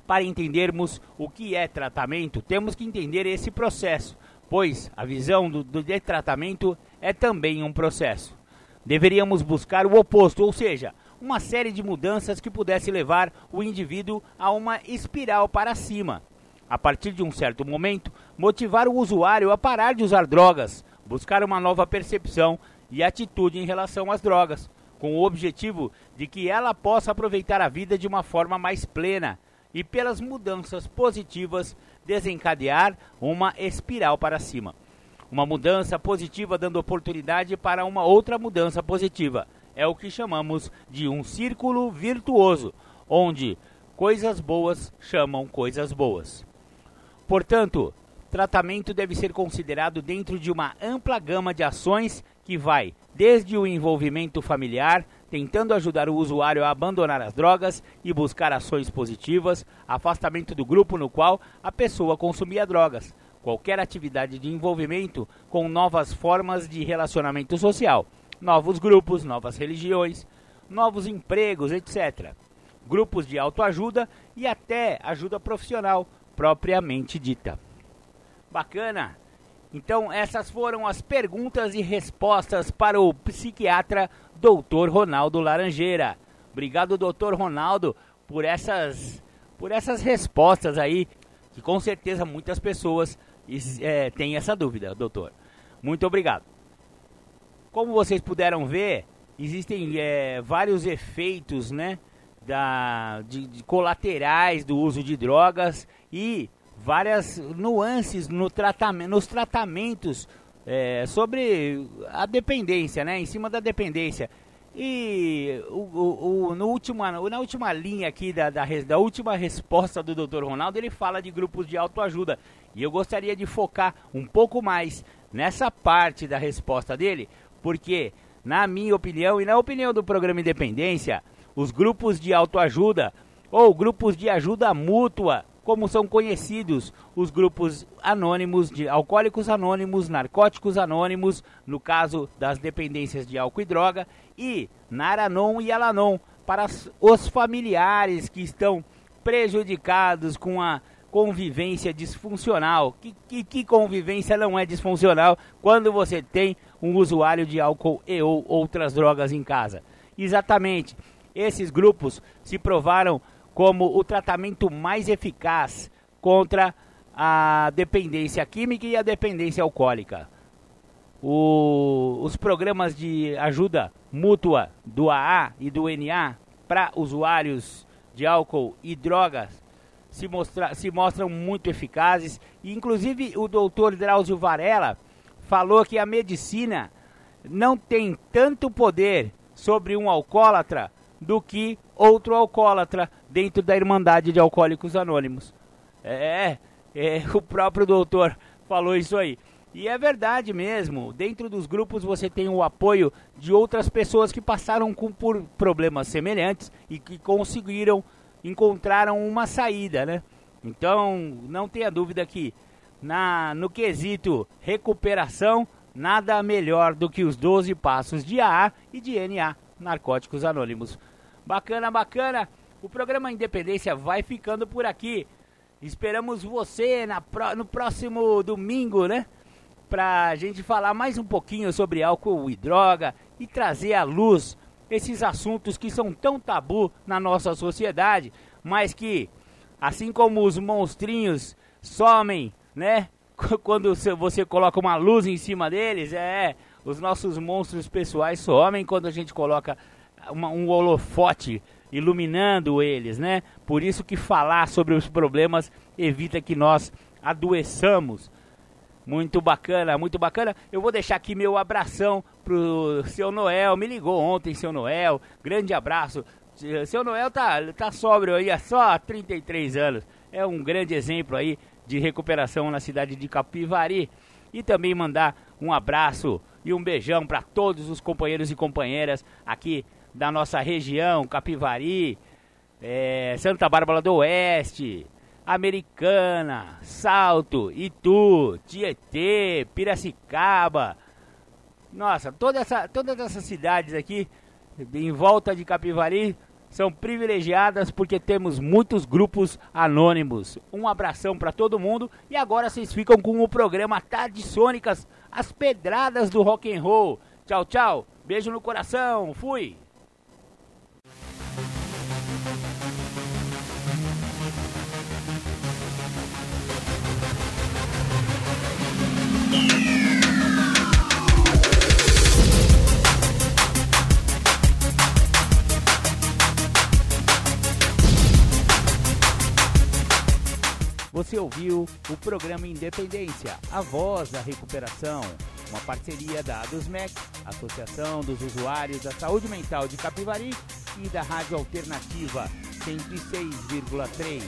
Para entendermos o que é tratamento, temos que entender esse processo, pois a visão do, do de tratamento é também um processo. Deveríamos buscar o oposto, ou seja, uma série de mudanças que pudesse levar o indivíduo a uma espiral para cima. A partir de um certo momento, motivar o usuário a parar de usar drogas, buscar uma nova percepção e atitude em relação às drogas, com o objetivo de que ela possa aproveitar a vida de uma forma mais plena e, pelas mudanças positivas, desencadear uma espiral para cima. Uma mudança positiva dando oportunidade para uma outra mudança positiva é o que chamamos de um círculo virtuoso, onde coisas boas chamam coisas boas. Portanto, tratamento deve ser considerado dentro de uma ampla gama de ações que vai desde o envolvimento familiar, tentando ajudar o usuário a abandonar as drogas e buscar ações positivas, afastamento do grupo no qual a pessoa consumia drogas, qualquer atividade de envolvimento com novas formas de relacionamento social novos grupos, novas religiões, novos empregos, etc. Grupos de autoajuda e até ajuda profissional propriamente dita. Bacana! Então, essas foram as perguntas e respostas para o psiquiatra Dr. Ronaldo Laranjeira. Obrigado, Dr. Ronaldo, por essas, por essas respostas aí, que com certeza muitas pessoas é, têm essa dúvida, doutor. Muito obrigado. Como vocês puderam ver, existem é, vários efeitos, né, da, de, de, colaterais do uso de drogas e várias nuances no tratamento, nos tratamentos é, sobre a dependência, né, em cima da dependência. E o, o, o, no última, na última linha aqui da, da, da última resposta do Dr. Ronaldo, ele fala de grupos de autoajuda. E eu gostaria de focar um pouco mais nessa parte da resposta dele, porque, na minha opinião e na opinião do programa Independência, os grupos de autoajuda ou grupos de ajuda mútua, como são conhecidos os grupos anônimos de alcoólicos anônimos, narcóticos anônimos, no caso das dependências de álcool e droga, e Naranon e Alanon para os familiares que estão prejudicados com a convivência disfuncional. Que, que, que, convivência não é disfuncional quando você tem um usuário de álcool e ou outras drogas em casa? Exatamente. Esses grupos se provaram como o tratamento mais eficaz contra a dependência química e a dependência alcoólica. O, os programas de ajuda mútua do AA e do NA para usuários de álcool e drogas se, mostra, se mostram muito eficazes. E, inclusive, o doutor Drauzio Varela falou que a medicina não tem tanto poder sobre um alcoólatra do que outro alcoólatra dentro da Irmandade de Alcoólicos Anônimos. É, é, o próprio doutor falou isso aí. E é verdade mesmo. Dentro dos grupos você tem o apoio de outras pessoas que passaram com, por problemas semelhantes e que conseguiram encontraram uma saída, né? Então, não tenha dúvida que na no quesito recuperação, nada melhor do que os 12 passos de AA e de NA, Narcóticos Anônimos. Bacana, bacana. O programa Independência vai ficando por aqui. Esperamos você na, no próximo domingo, né? Pra gente falar mais um pouquinho sobre álcool e droga e trazer à luz esses assuntos que são tão tabu na nossa sociedade, mas que, assim como os monstrinhos somem, né? Quando você coloca uma luz em cima deles, é. Os nossos monstros pessoais somem quando a gente coloca uma, um holofote iluminando eles, né? Por isso que falar sobre os problemas evita que nós adoeçamos. Muito bacana, muito bacana. Eu vou deixar aqui meu abração pro seu Noel. Me ligou ontem, seu Noel. Grande abraço. Seu Noel tá, tá sóbrio aí há só 33 anos. É um grande exemplo aí de recuperação na cidade de Capivari. E também mandar um abraço e um beijão para todos os companheiros e companheiras aqui da nossa região, Capivari, é, Santa Bárbara do Oeste, Americana, Salto, Itu, Tietê, Piracicaba. Nossa, toda essa, todas essas cidades aqui em volta de Capivari são privilegiadas porque temos muitos grupos anônimos. Um abração para todo mundo e agora vocês ficam com o programa Tardes Sônicas, as pedradas do rock and roll. Tchau, tchau. Beijo no coração. Fui. Você ouviu o programa Independência, a voz da recuperação, uma parceria da ADUSMEC, Associação dos Usuários da Saúde Mental de Capivari e da Rádio Alternativa 106,3.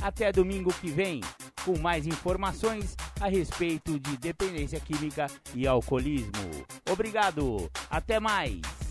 Até domingo que vem, com mais informações a respeito de dependência química e alcoolismo. Obrigado, até mais!